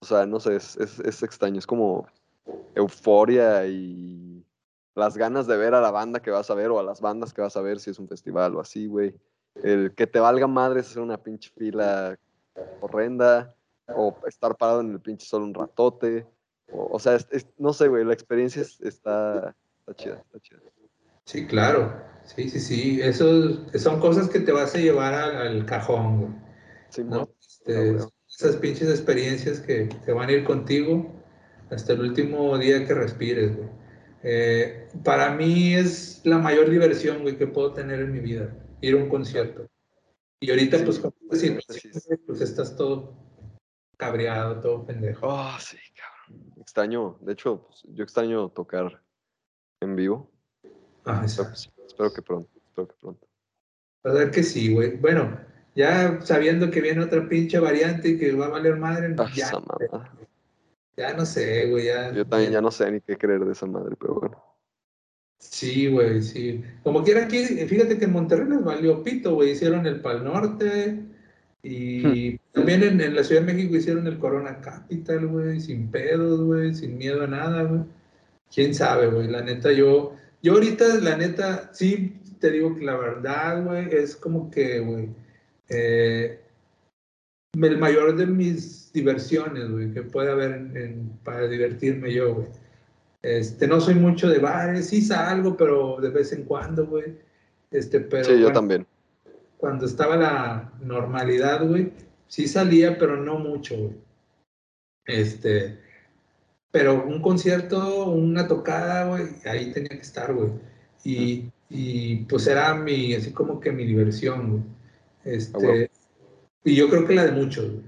O sea, no sé, es, es, es extraño. Es como euforia y las ganas de ver a la banda que vas a ver o a las bandas que vas a ver si es un festival o así, güey. El que te valga madre es hacer una pinche fila horrenda o estar parado en el pinche solo un ratote. O, o sea, es- es- no sé, güey, la experiencia es- está, está chida, está chida. Sí, claro. Sí, sí, sí. Eso son cosas que te vas a llevar al, al cajón, güey. Sí, ¿no? Este, güey. esas pinches experiencias que te van a ir contigo hasta el último día que respires, güey. Eh, para mí es la mayor diversión, güey, que puedo tener en mi vida, ir a un concierto. Y ahorita, Sí, pues, con esta situación, pues estás todo cabreado, todo pendejo. Oh, sí, cabrón. Extraño, de hecho, pues, yo extraño tocar en vivo. Ah, Pero, exacto. pues, espero que pronto, espero que pronto. A ver que sí, güey. Bueno, ya sabiendo que viene otra pinche variante y que va a valer madre, Ah, ya, esa mamada. ya no sé, güey, ya. Yo también ya no sé ni qué creer de esa madre, pero bueno. Sí, güey, sí. Como quiera aquí, fíjate que en Monterrey les valió pito, güey. Hicieron el Pal Norte y también en, en la Ciudad de México hicieron el Corona Capital, güey, sin pedos, güey, sin miedo a nada, güey. Quién sabe, güey. La neta, yo, yo ahorita, la neta, sí te digo que la verdad, güey, es como que, güey, eh, el mayor de mis diversiones, güey, que puede haber en- en- para divertirme yo, güey. Este, no soy mucho de bares, sí salgo, pero de vez en cuando, güey. Este, pero sí, yo bueno, también. Cuando estaba la normalidad, güey, sí salía, pero no mucho, güey. Este, pero un concierto, una tocada, güey, ahí tenía que estar, güey. Y, y, pues era mi, así como que mi diversión, güey. Este, Ah, y yo creo que la de muchos, güey.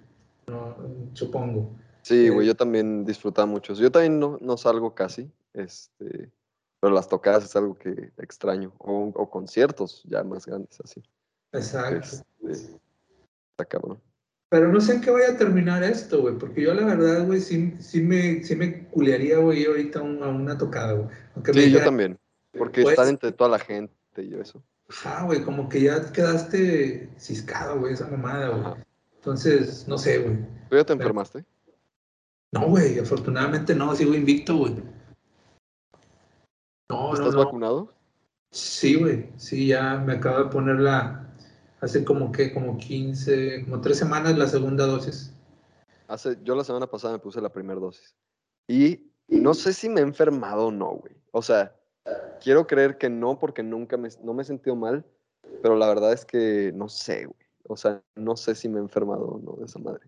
No, supongo. Sí, Eh, güey, yo también disfrutaba mucho. Yo también no, no salgo casi, este, pero las tocadas es algo que extraño. O, o conciertos ya más grandes así. Exacto. Este, está cabrón. Pero no sé en qué vaya a terminar esto, güey, porque yo la verdad, güey, sí, sí, me, sí me culearía, güey, ahorita a, un- a una tocada, güey. Me Sí, yo también. Porque Pues- estar entre toda la gente y eso. ajá, güey, como que ya quedaste ciscado, güey, esa mamada, güey. Entonces, no sé, güey. ¿Tú ya te enfermaste? No, güey, afortunadamente no, sigo invicto, güey. No, no, ¿Estás no. vacunado? Sí, güey, sí, ya me acabo de poner la, hace como que, como 15, como tres semanas la segunda dosis. Hace, yo la semana pasada me puse la primera dosis. Y no sé si me he enfermado o no, güey. O sea, quiero creer que no porque nunca me, no me he sentido mal, pero la verdad es que no sé, güey. O sea, no sé si me he enfermado o no de esa madre.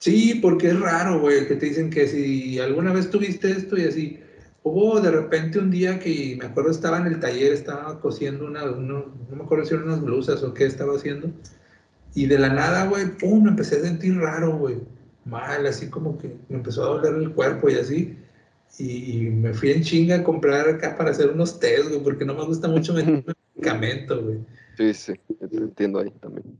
Sí, porque es raro, güey, que te dicen que si alguna vez tuviste esto y así. Hubo de repente un día que me acuerdo estaba en el taller, estaba cosiendo una, uno- no me acuerdo si eran unas blusas o qué estaba haciendo. Y de la nada, güey, pum, me empecé a sentir raro, güey. Mal, así como que me empezó a doler el cuerpo y así. Y, y me fui en chinga a comprar acá para hacer unos test, güey, porque no me gusta mucho meterme medicamento, güey. Sí, sí, te entiendo ahí también.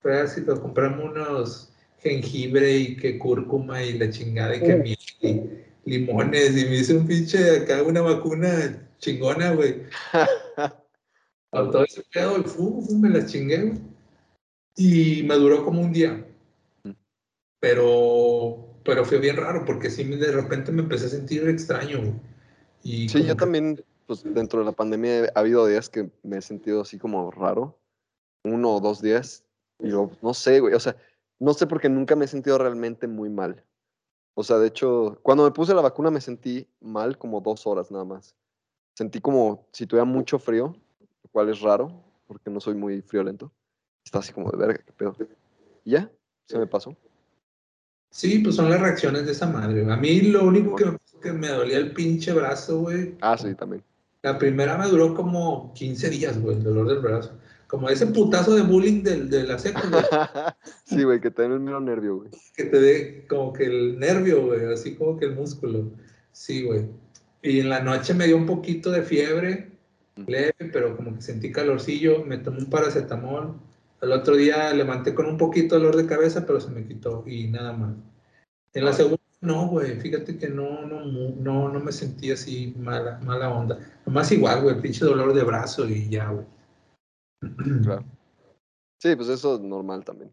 Fue así, compramos unos jengibre y que cúrcuma y la chingada y que miel y limones y me hice un pinche acá una vacuna chingona, güey. A todo ese pedo y fu, fu, me la chingué, güey. Y me duró como un día. Mm. Pero, pero fue bien raro porque sí de repente me empecé a sentir extraño, güey. Y Sí, yo que- también, pues dentro de la pandemia ha habido días que me he sentido así como raro, uno o dos días, y luego, no sé, güey, o sea, no sé porque nunca me he sentido realmente muy mal. O sea, de hecho, cuando me puse la vacuna me sentí mal como dos horas nada más. Sentí como si tuviera mucho frío, lo cual es raro, porque no soy muy friolento. Está así como de verga, qué pedo. Y ya, se me pasó. Sí, pues son las reacciones de esa madre. A mí lo único que me, que me dolía el pinche brazo, güey. Ah, sí, también. La primera me duró como 15 días, güey, el dolor del brazo. Como ese putazo de bullying del, de la güey. sí, güey, que te den el nervio, güey. Que te dé como que el nervio, güey, así como que el músculo. Sí, güey. Y en la noche me dio un poquito de fiebre, leve, pero como que sentí calorcillo, me tomé un paracetamol. Al otro día levanté con un poquito de dolor de cabeza, pero se me quitó y nada más. En la segunda, no, güey, fíjate que no, no, no, no me sentí así mala, mala onda. Nomás igual, güey, pinche dolor de brazo y ya, güey. Claro. Sí, pues eso es normal también.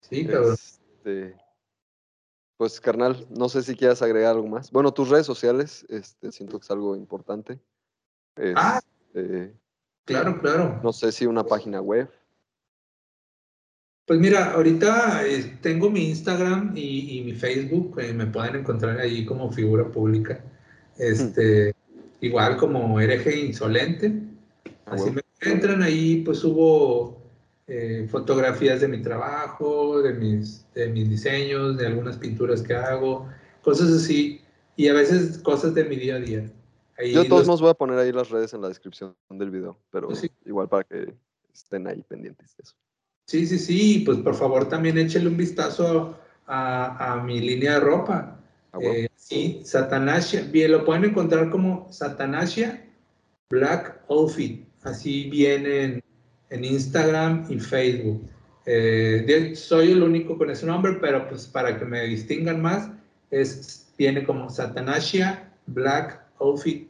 Sí, cabrón. Este, pues, carnal, no sé si quieras agregar algo más. Bueno, tus redes sociales, este, siento que es algo importante. ah, Este, claro, claro. no sé si una página web. Pues mira, ahorita eh, tengo mi Instagram y, y mi Facebook, eh, me pueden encontrar ahí como figura pública. Este, Igual como hereje insolente. Ah, Así huevo. Me encuentran ahí, pues subo eh, fotografías de mi trabajo, de mis, de mis diseños, de algunas pinturas que hago, cosas así. Y a veces cosas de mi día a día. Ahí Yo de todos los- modos voy a poner ahí las redes en la descripción del video, pero Sí. igual para que estén ahí pendientes de eso. Sí, sí, sí, pues por favor también échale un vistazo a, a mi línea de ropa. Ah, huevo. Eh, sí, Satanasia, bien, lo pueden encontrar como Satanasia Black Outfit, así viene en, en Instagram y Facebook. Eh, soy el único con ese nombre, pero pues para que me distingan más, es, viene como Satanasia Black Outfit,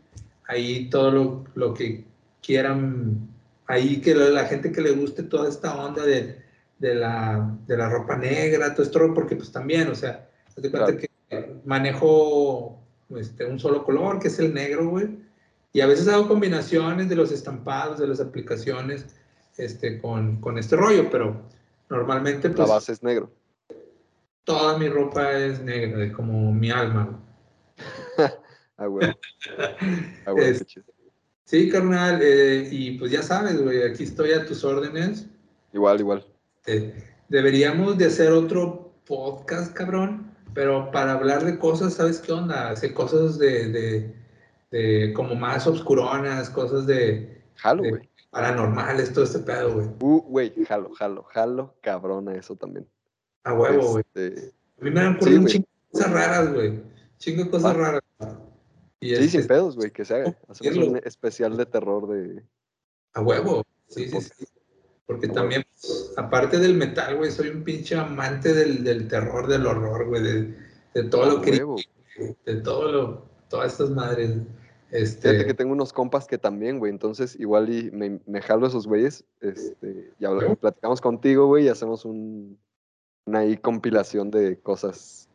ahí todo lo, lo que quieran, ahí que la, la gente que le guste toda esta onda de, de la, de la ropa negra, todo esto, porque pues también, o sea, de cuenta Claro. que manejo este, un solo color, que es el negro, güey. Y a veces hago combinaciones de los estampados, de las aplicaciones, este, con, con este rollo, pero normalmente, La pues, base es negro. toda mi ropa es negra, como mi alma. Ah, huevo. Ah, Es- chido. Sí, carnal, eh, y pues ya sabes, güey, aquí estoy a tus órdenes. Igual, igual. Eh, deberíamos de hacer otro podcast, cabrón, pero para hablar de cosas, ¿sabes qué onda? Hacer cosas de, de, de como más obscuronas, cosas de Jalo, de- paranormales, todo este pedo, güey. Uh, güey, jalo, jalo, jalo, cabrona eso también. A huevo, güey. Este, A mí me han ocurrido un güey. chingo de cosas raras, güey. Chingo de cosas Va. raras. Y sí, este, sin pedos, güey, que se haga. Hacemos un especial de terror de... A huevo, sí, sí, sí. Porque también, pues, aparte del metal, güey, soy un pinche amante del, del terror, del horror, güey, de, de todo lo que de todo lo, todas estas madres. Fíjate Este, que tengo unos compas que también, güey, entonces igual y me, me jalo a esos güeyes, este, y habla- Huevo. platicamos contigo, güey, y hacemos un, una ahí compilación de cosas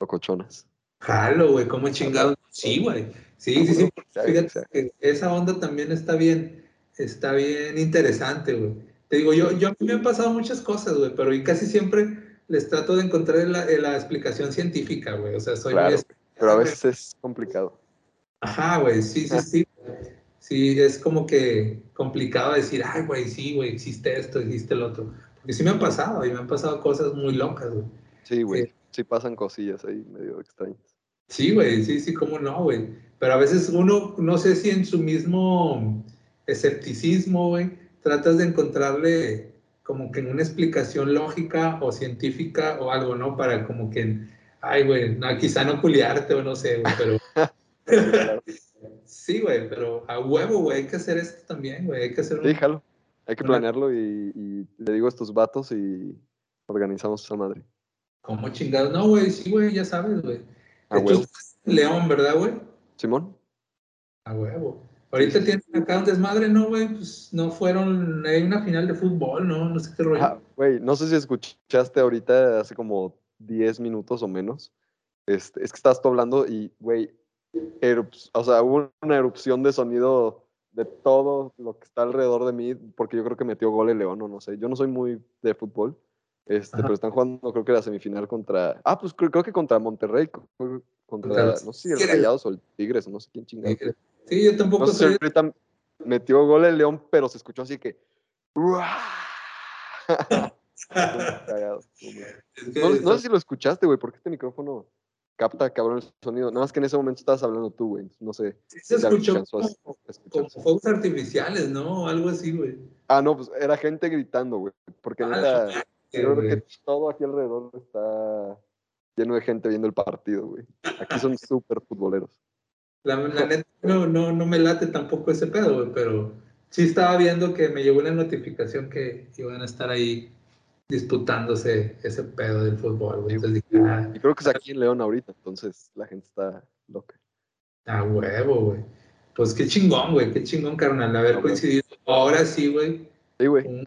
locochonas. jalo, güey, cómo chingados. Sí, güey. Sí, sí, sí. Fíjate que esa onda también está bien, está bien interesante, güey. Te digo, yo, yo a mí me han pasado muchas cosas, güey, pero y casi siempre les trato de encontrar la, la explicación científica, güey. O sea, soy muy Claro, es- pero a veces es complicado. Ajá, güey, sí, sí, sí. Sí, es como que complicado decir, ay, güey, sí, güey, existe esto, existe el otro. Porque sí me han pasado, y me han pasado cosas muy locas, güey. Sí, güey, Eh. sí pasan cosillas ahí medio extrañas. Sí, güey, sí, sí, cómo no, güey. Pero a veces uno, no sé si en su mismo escepticismo, güey, tratas de encontrarle como que una explicación lógica o científica o algo, ¿no? Para como que, ay, güey, no, quizá no culiarte o no sé, güey, pero... sí, güey, pero a huevo, güey, hay que hacer esto también, güey, hay que hacer un... Sí, jalo. Hay que planearlo y, y le digo a estos vatos y organizamos esa madre. ¿Cómo chingados? No, güey, sí, güey, ya sabes, güey. A De huevo. León, ¿verdad, güey? Simón, A huevo. Ahorita tienen acá un desmadre, ¿no, güey? Pues no fueron, hay una final de fútbol, ¿no? No sé qué rollo. Ah, güey, no sé si escuchaste ahorita hace como 10 minutos o menos. Este, es que estabas tú hablando y, güey, o sea, hubo una erupción de sonido de todo lo que está alrededor de mí, porque yo creo que metió gol el León, o no sé. Yo no soy muy de fútbol, este, Ajá. pero están jugando, creo que la semifinal contra. Ah, pues creo, creo que contra Monterrey, co- co- contra, Contra los no sé si el. Rayados o el Tigres, o no sé quién chingado. Sí, yo tampoco No sé si ahorita metió gol el León, pero se escuchó así que. No mames. es que No, sé si lo escuchaste, güey, porque este micrófono capta cabrón el sonido. Nada más que en ese momento estabas hablando tú, güey. No sé. sí se si escuchó como, como fuegos artificiales, ¿no? Algo así, güey. Ah, no, pues era gente gritando, güey. Porque Ah, neta, la yo creo que todo aquí alrededor está lleno de gente viendo el partido, güey. Aquí son súper futboleros. La, la neta no, no, no me late tampoco ese pedo, güey, pero sí estaba viendo que me llegó una notificación que iban a estar ahí disputándose ese pedo del fútbol, güey. Entonces dije, ah, Y creo que es aquí en León ahorita, entonces la gente está loca. a huevo, güey. Pues qué chingón, güey, qué chingón, carnal, haber No, coincidido. Ahora sí, güey, Sí, güey. un-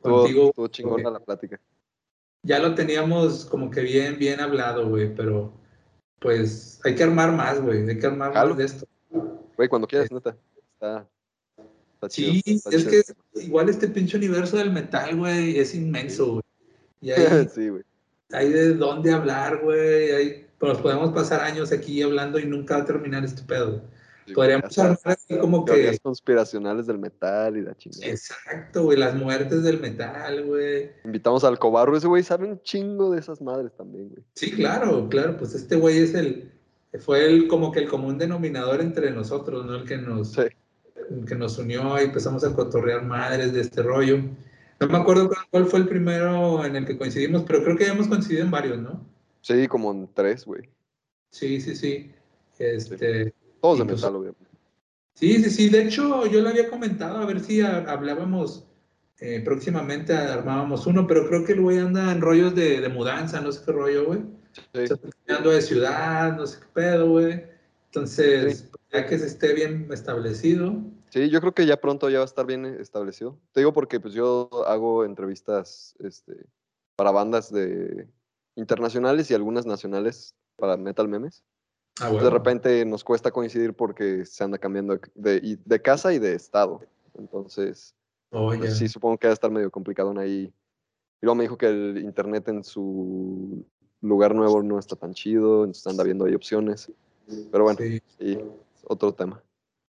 contigo. estuvo chingona güey. la plática. Ya lo teníamos como que bien, bien hablado, güey, pero pues hay que armar más, güey, hay que armar Jalo. más de esto. Güey, cuando quieras, neta. Está, está chido. Sí, es chido que igual este pinche universo del metal, güey, es inmenso, güey. Y hay, sí, güey. hay de dónde hablar, güey. Hay, pues podemos pasar años aquí hablando y nunca va a terminar este pedo. Sí. Podríamos armar así como que. Conspiracionales del metal y la chingada. Exacto, güey, las muertes del metal, güey. Invitamos al Cobarro, ese güey sabe un chingo de esas madres también, güey. Sí, claro, claro, pues este güey es el. Fue el, como que el común denominador entre nosotros, ¿no? El que nos, Sí. Que nos unió y empezamos a cotorrear madres de este rollo. No me acuerdo cuál, fue el primero en el que coincidimos, pero creo que ya hemos coincidido en varios, ¿no? Sí, como en tres, güey. Sí, sí, sí. Este, Todos de pues- metal, obviamente. sí, sí, sí. De hecho, yo le había comentado a ver si ha- hablábamos eh, próximamente, armábamos uno, pero creo que el güey anda en rollos de, de mudanza, no sé qué rollo, güey. Sí. Está cambiando de ciudad, no sé qué pedo, güey. Entonces, ya que se esté bien establecido, Sí, yo creo que ya pronto ya va a estar bien establecido. Te digo porque pues yo hago entrevistas este, para bandas de internacionales y algunas nacionales para Metal Memes. ah, de repente nos cuesta coincidir porque se anda cambiando de, de- y- de casa y de estado. Entonces, pues, sí, supongo que va a estar medio complicado ahí. Y luego me dijo que el internet en su lugar nuevo no está tan chido, entonces anda viendo ahí opciones. Pero bueno, sí. otro tema.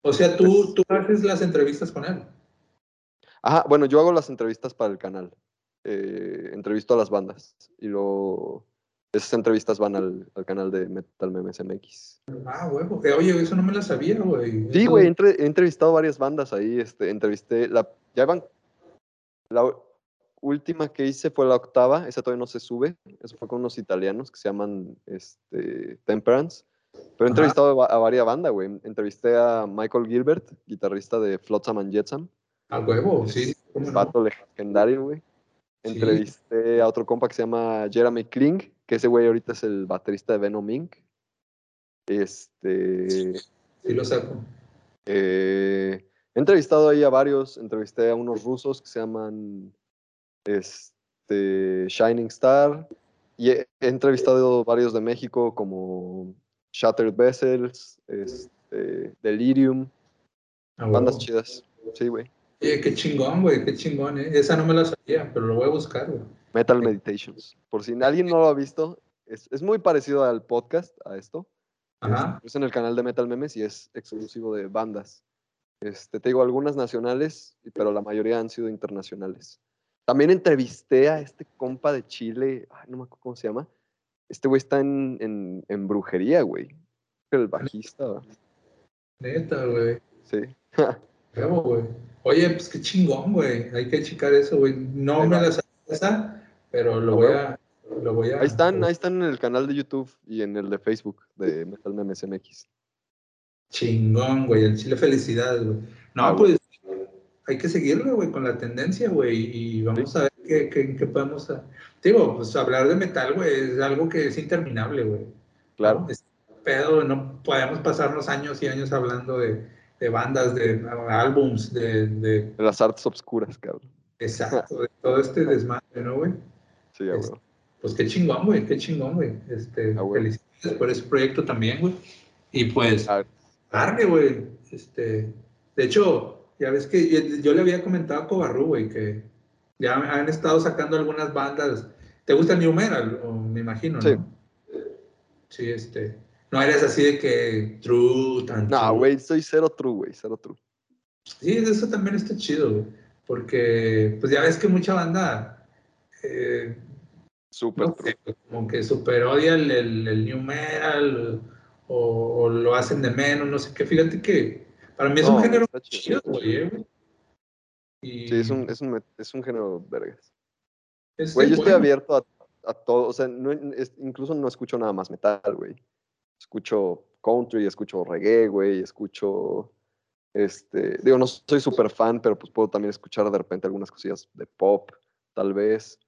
O sea, tú, tú haces las entrevistas con él. Ajá, bueno, yo hago las entrevistas para el canal. Eh, entrevisto a las bandas y luego esas entrevistas van al, al canal de Metal Memes MX. Ah, huevo. Eh, oye, eso no me lo sabía, güey. Sí, güey, he, entre- he entrevistado varias bandas ahí. Este, entrevisté, la, ya van, la última que hice fue la octava, esa todavía no se sube. Eso fue con unos italianos que se llaman este, Temperance. Pero he entrevistado a, va- a varias bandas, güey. Entrevisté a Michael Gilbert, guitarrista de Flotsam and Jetsam. A huevo, sí. Vato legendario, güey. Sí. Entrevisté a otro compa que se llama Jeremy Kling, que ese güey ahorita es el baterista de Venom Inc. Este. Sí lo saco. eh, he entrevistado ahí a varios. Entrevisté a unos rusos que se llaman este, Shining Star. Y he, he entrevistado varios de México como Shattered Vessels, este, Delirium, A huevo. bandas chidas. Sí, güey. Oye, qué chingón, güey, qué chingón, ¿eh? Esa no me la sabía, pero lo voy a buscar, güey. Metal Meditations. Por si alguien no lo ha visto, es, es muy parecido al podcast, a esto. Ajá. Es en el canal de Metal Memes y es exclusivo de bandas. Este, te digo, algunas nacionales, y- pero la mayoría han sido internacionales. También entrevisté a este compa de Chile, ay, no me acuerdo cómo se llama. Este güey está en, en, en brujería, güey. El bajista. Neta, güey. sí. Huevo, güey. Oye, pues qué chingón, güey. Hay que checar eso, güey. No Ahí me va. la sabía esa, pero lo voy a. Lo voy a Ahí están, ahí están en el canal de YouTube y en el de Facebook de Metal Memes MX. Chingón, güey. El chile felicidades, güey. No, Ah, pues hay que seguirlo, güey, con la tendencia, güey. Y vamos a ver qué, qué, qué podemos. a- Digo, pues hablar de metal, güey, es algo que es interminable, güey. Claro. Es pedo, no podemos pasarnos años y años hablando de, de bandas, de álbums, de, de. De las artes obscuras, cabrón. Exacto, de todo este desmadre, ¿no, güey? Sí, a Es- huevo. Pues qué chingón, güey, qué chingón, güey. Este, Ah, felicidades por ese proyecto también, güey. Y pues, darle, güey. Este, de hecho, ya ves que yo, le había comentado a Cobarru, güey, que ya han estado sacando algunas bandas. ¿Te gusta New Metal? me imagino, sí. ¿no? Sí, este. No eres así de que true, tan No, güey, soy cero true, güey, cero true. Sí, eso también está chido, güey. Porque, pues ya ves que mucha banda. Eh, Super Como que super odia el, el, new metal o, lo hacen de menos, no sé qué. Fíjate que para mí es un género chido, güey. Sí, es un, es un, es un género vergas. Güey, yo estoy abierto a, a, todo, o sea, no, incluso no escucho nada más metal, güey. Escucho country, escucho reggae, güey, escucho, este, digo, no soy súper fan, pero pues puedo también escuchar de repente algunas cosillas de pop, tal vez,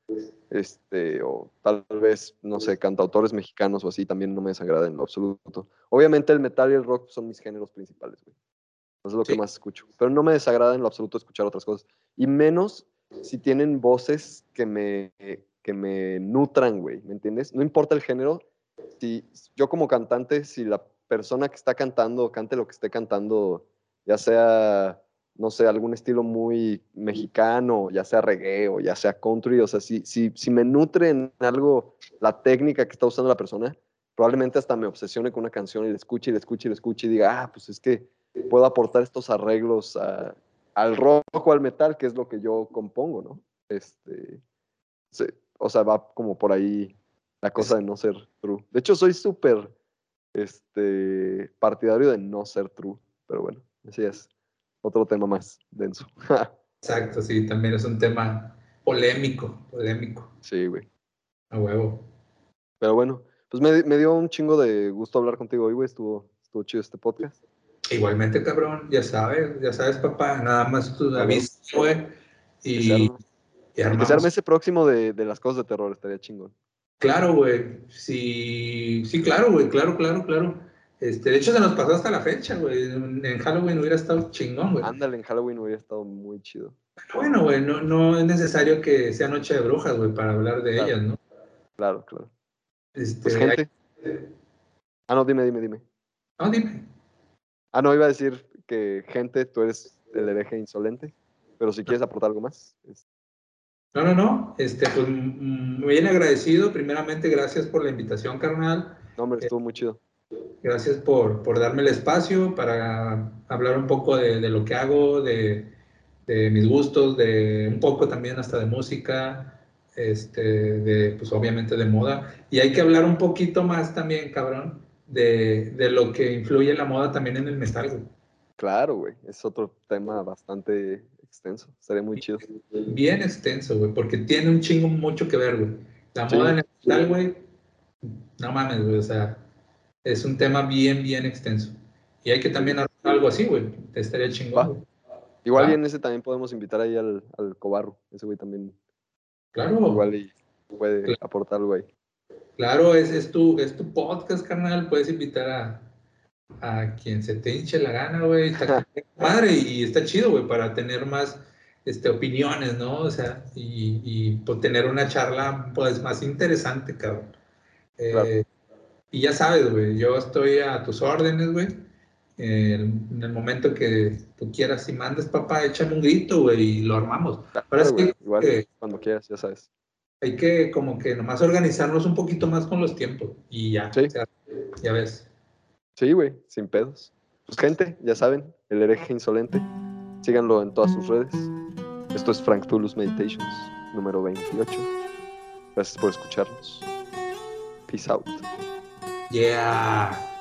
este, o tal vez, no sé, cantautores mexicanos o así, también no me desagrada en lo absoluto. Obviamente el metal y el rock son mis géneros principales, güey. Es lo que más escucho. Pero no me desagrada en lo absoluto escuchar otras cosas. Y menos si tienen voces que me, que me nutran, güey, ¿me entiendes? No importa el género, si yo como cantante, si la persona que está cantando cante lo que esté cantando, ya sea, no sé, algún estilo muy mexicano, ya sea reggae o ya sea country, o sea, si, si, si me nutre en algo la técnica que está usando la persona, probablemente hasta me obsesione con una canción y la escuche y la escuche y la escuche y diga, ah, pues es que puedo aportar estos arreglos al rock o al metal, que es lo que yo compongo, ¿no? Este, o sea, va como por ahí la cosa de no ser true. De hecho, soy súper este, partidario de no ser true, pero bueno, así es. Otro tema más denso. Exacto, sí, también es un tema polémico, polémico. Sí, güey. A huevo. Pero bueno, pues me, me, dio un chingo de gusto hablar contigo hoy, güey. Estuvo, estuvo chido este podcast. Igualmente, cabrón, ya sabes, ya sabes, papá, nada más tú avisas, güey. Y, y, arme ese próximo de, de las cosas de terror, estaría chingón. Claro, güey. Sí, sí, claro, güey, claro, claro, claro. Este, de hecho, se nos pasó hasta la fecha, güey. En Halloween hubiera estado chingón, güey. Ándale, en Halloween hubiera estado muy chido. bueno, güey, no, no es necesario que sea Noche de Brujas, güey, para hablar de ellas, ¿no? Claro, claro. Este, pues gente. Ah, no, dime, dime, dime. No, dime. Ah, no, iba a decir que gente, tú eres el hereje insolente, pero si quieres aportar algo más. No, no, no. Este, pues muy bien agradecido. Primeramente, gracias por la invitación, carnal. No, hombre, estuvo muy chido. Gracias por, por darme el espacio para hablar un poco de, de lo que hago, de, de, mis gustos, de un poco también hasta de música, este, de, pues obviamente de moda. Y hay que hablar un poquito más también, cabrón, de, de lo que influye la moda también en el metal, Claro, güey. Es otro tema bastante extenso. Estaría muy chido. Bien extenso, güey, porque tiene un chingo mucho que ver, güey. La moda en el metal, güey, no mames, güey, o sea, es un tema bien, bien extenso. Y hay que también hacer algo así, güey. Estaría chingón. Igual y en ese también podemos invitar ahí al, al Cobarro. Ese güey también. Claro. Igual y puede aportar algo ahí. Claro, es, es, tu, es tu podcast, carnal. Puedes invitar a, a quien se te hinche la gana, güey. Está padre y está chido, güey, para tener más este, opiniones, ¿no? O sea, y, y pues, tener una charla, pues, más interesante, cabrón. Eh, y ya sabes, güey, yo estoy a tus órdenes, güey. en el momento que tú quieras y mandes, papá, échame un grito, güey, y lo armamos. Ahora sí, igual, cuando quieras, ya sabes. Hay que como que nomás organizarnos un poquito más con los tiempos y ya, ya ves. Sí, güey, sin pedos. Pues gente, ya saben, el hereje insolente. Síganlo en todas sus redes. Esto es Frank Tulus Meditations, número 28. Gracias por escucharnos. Peace out. Yeah.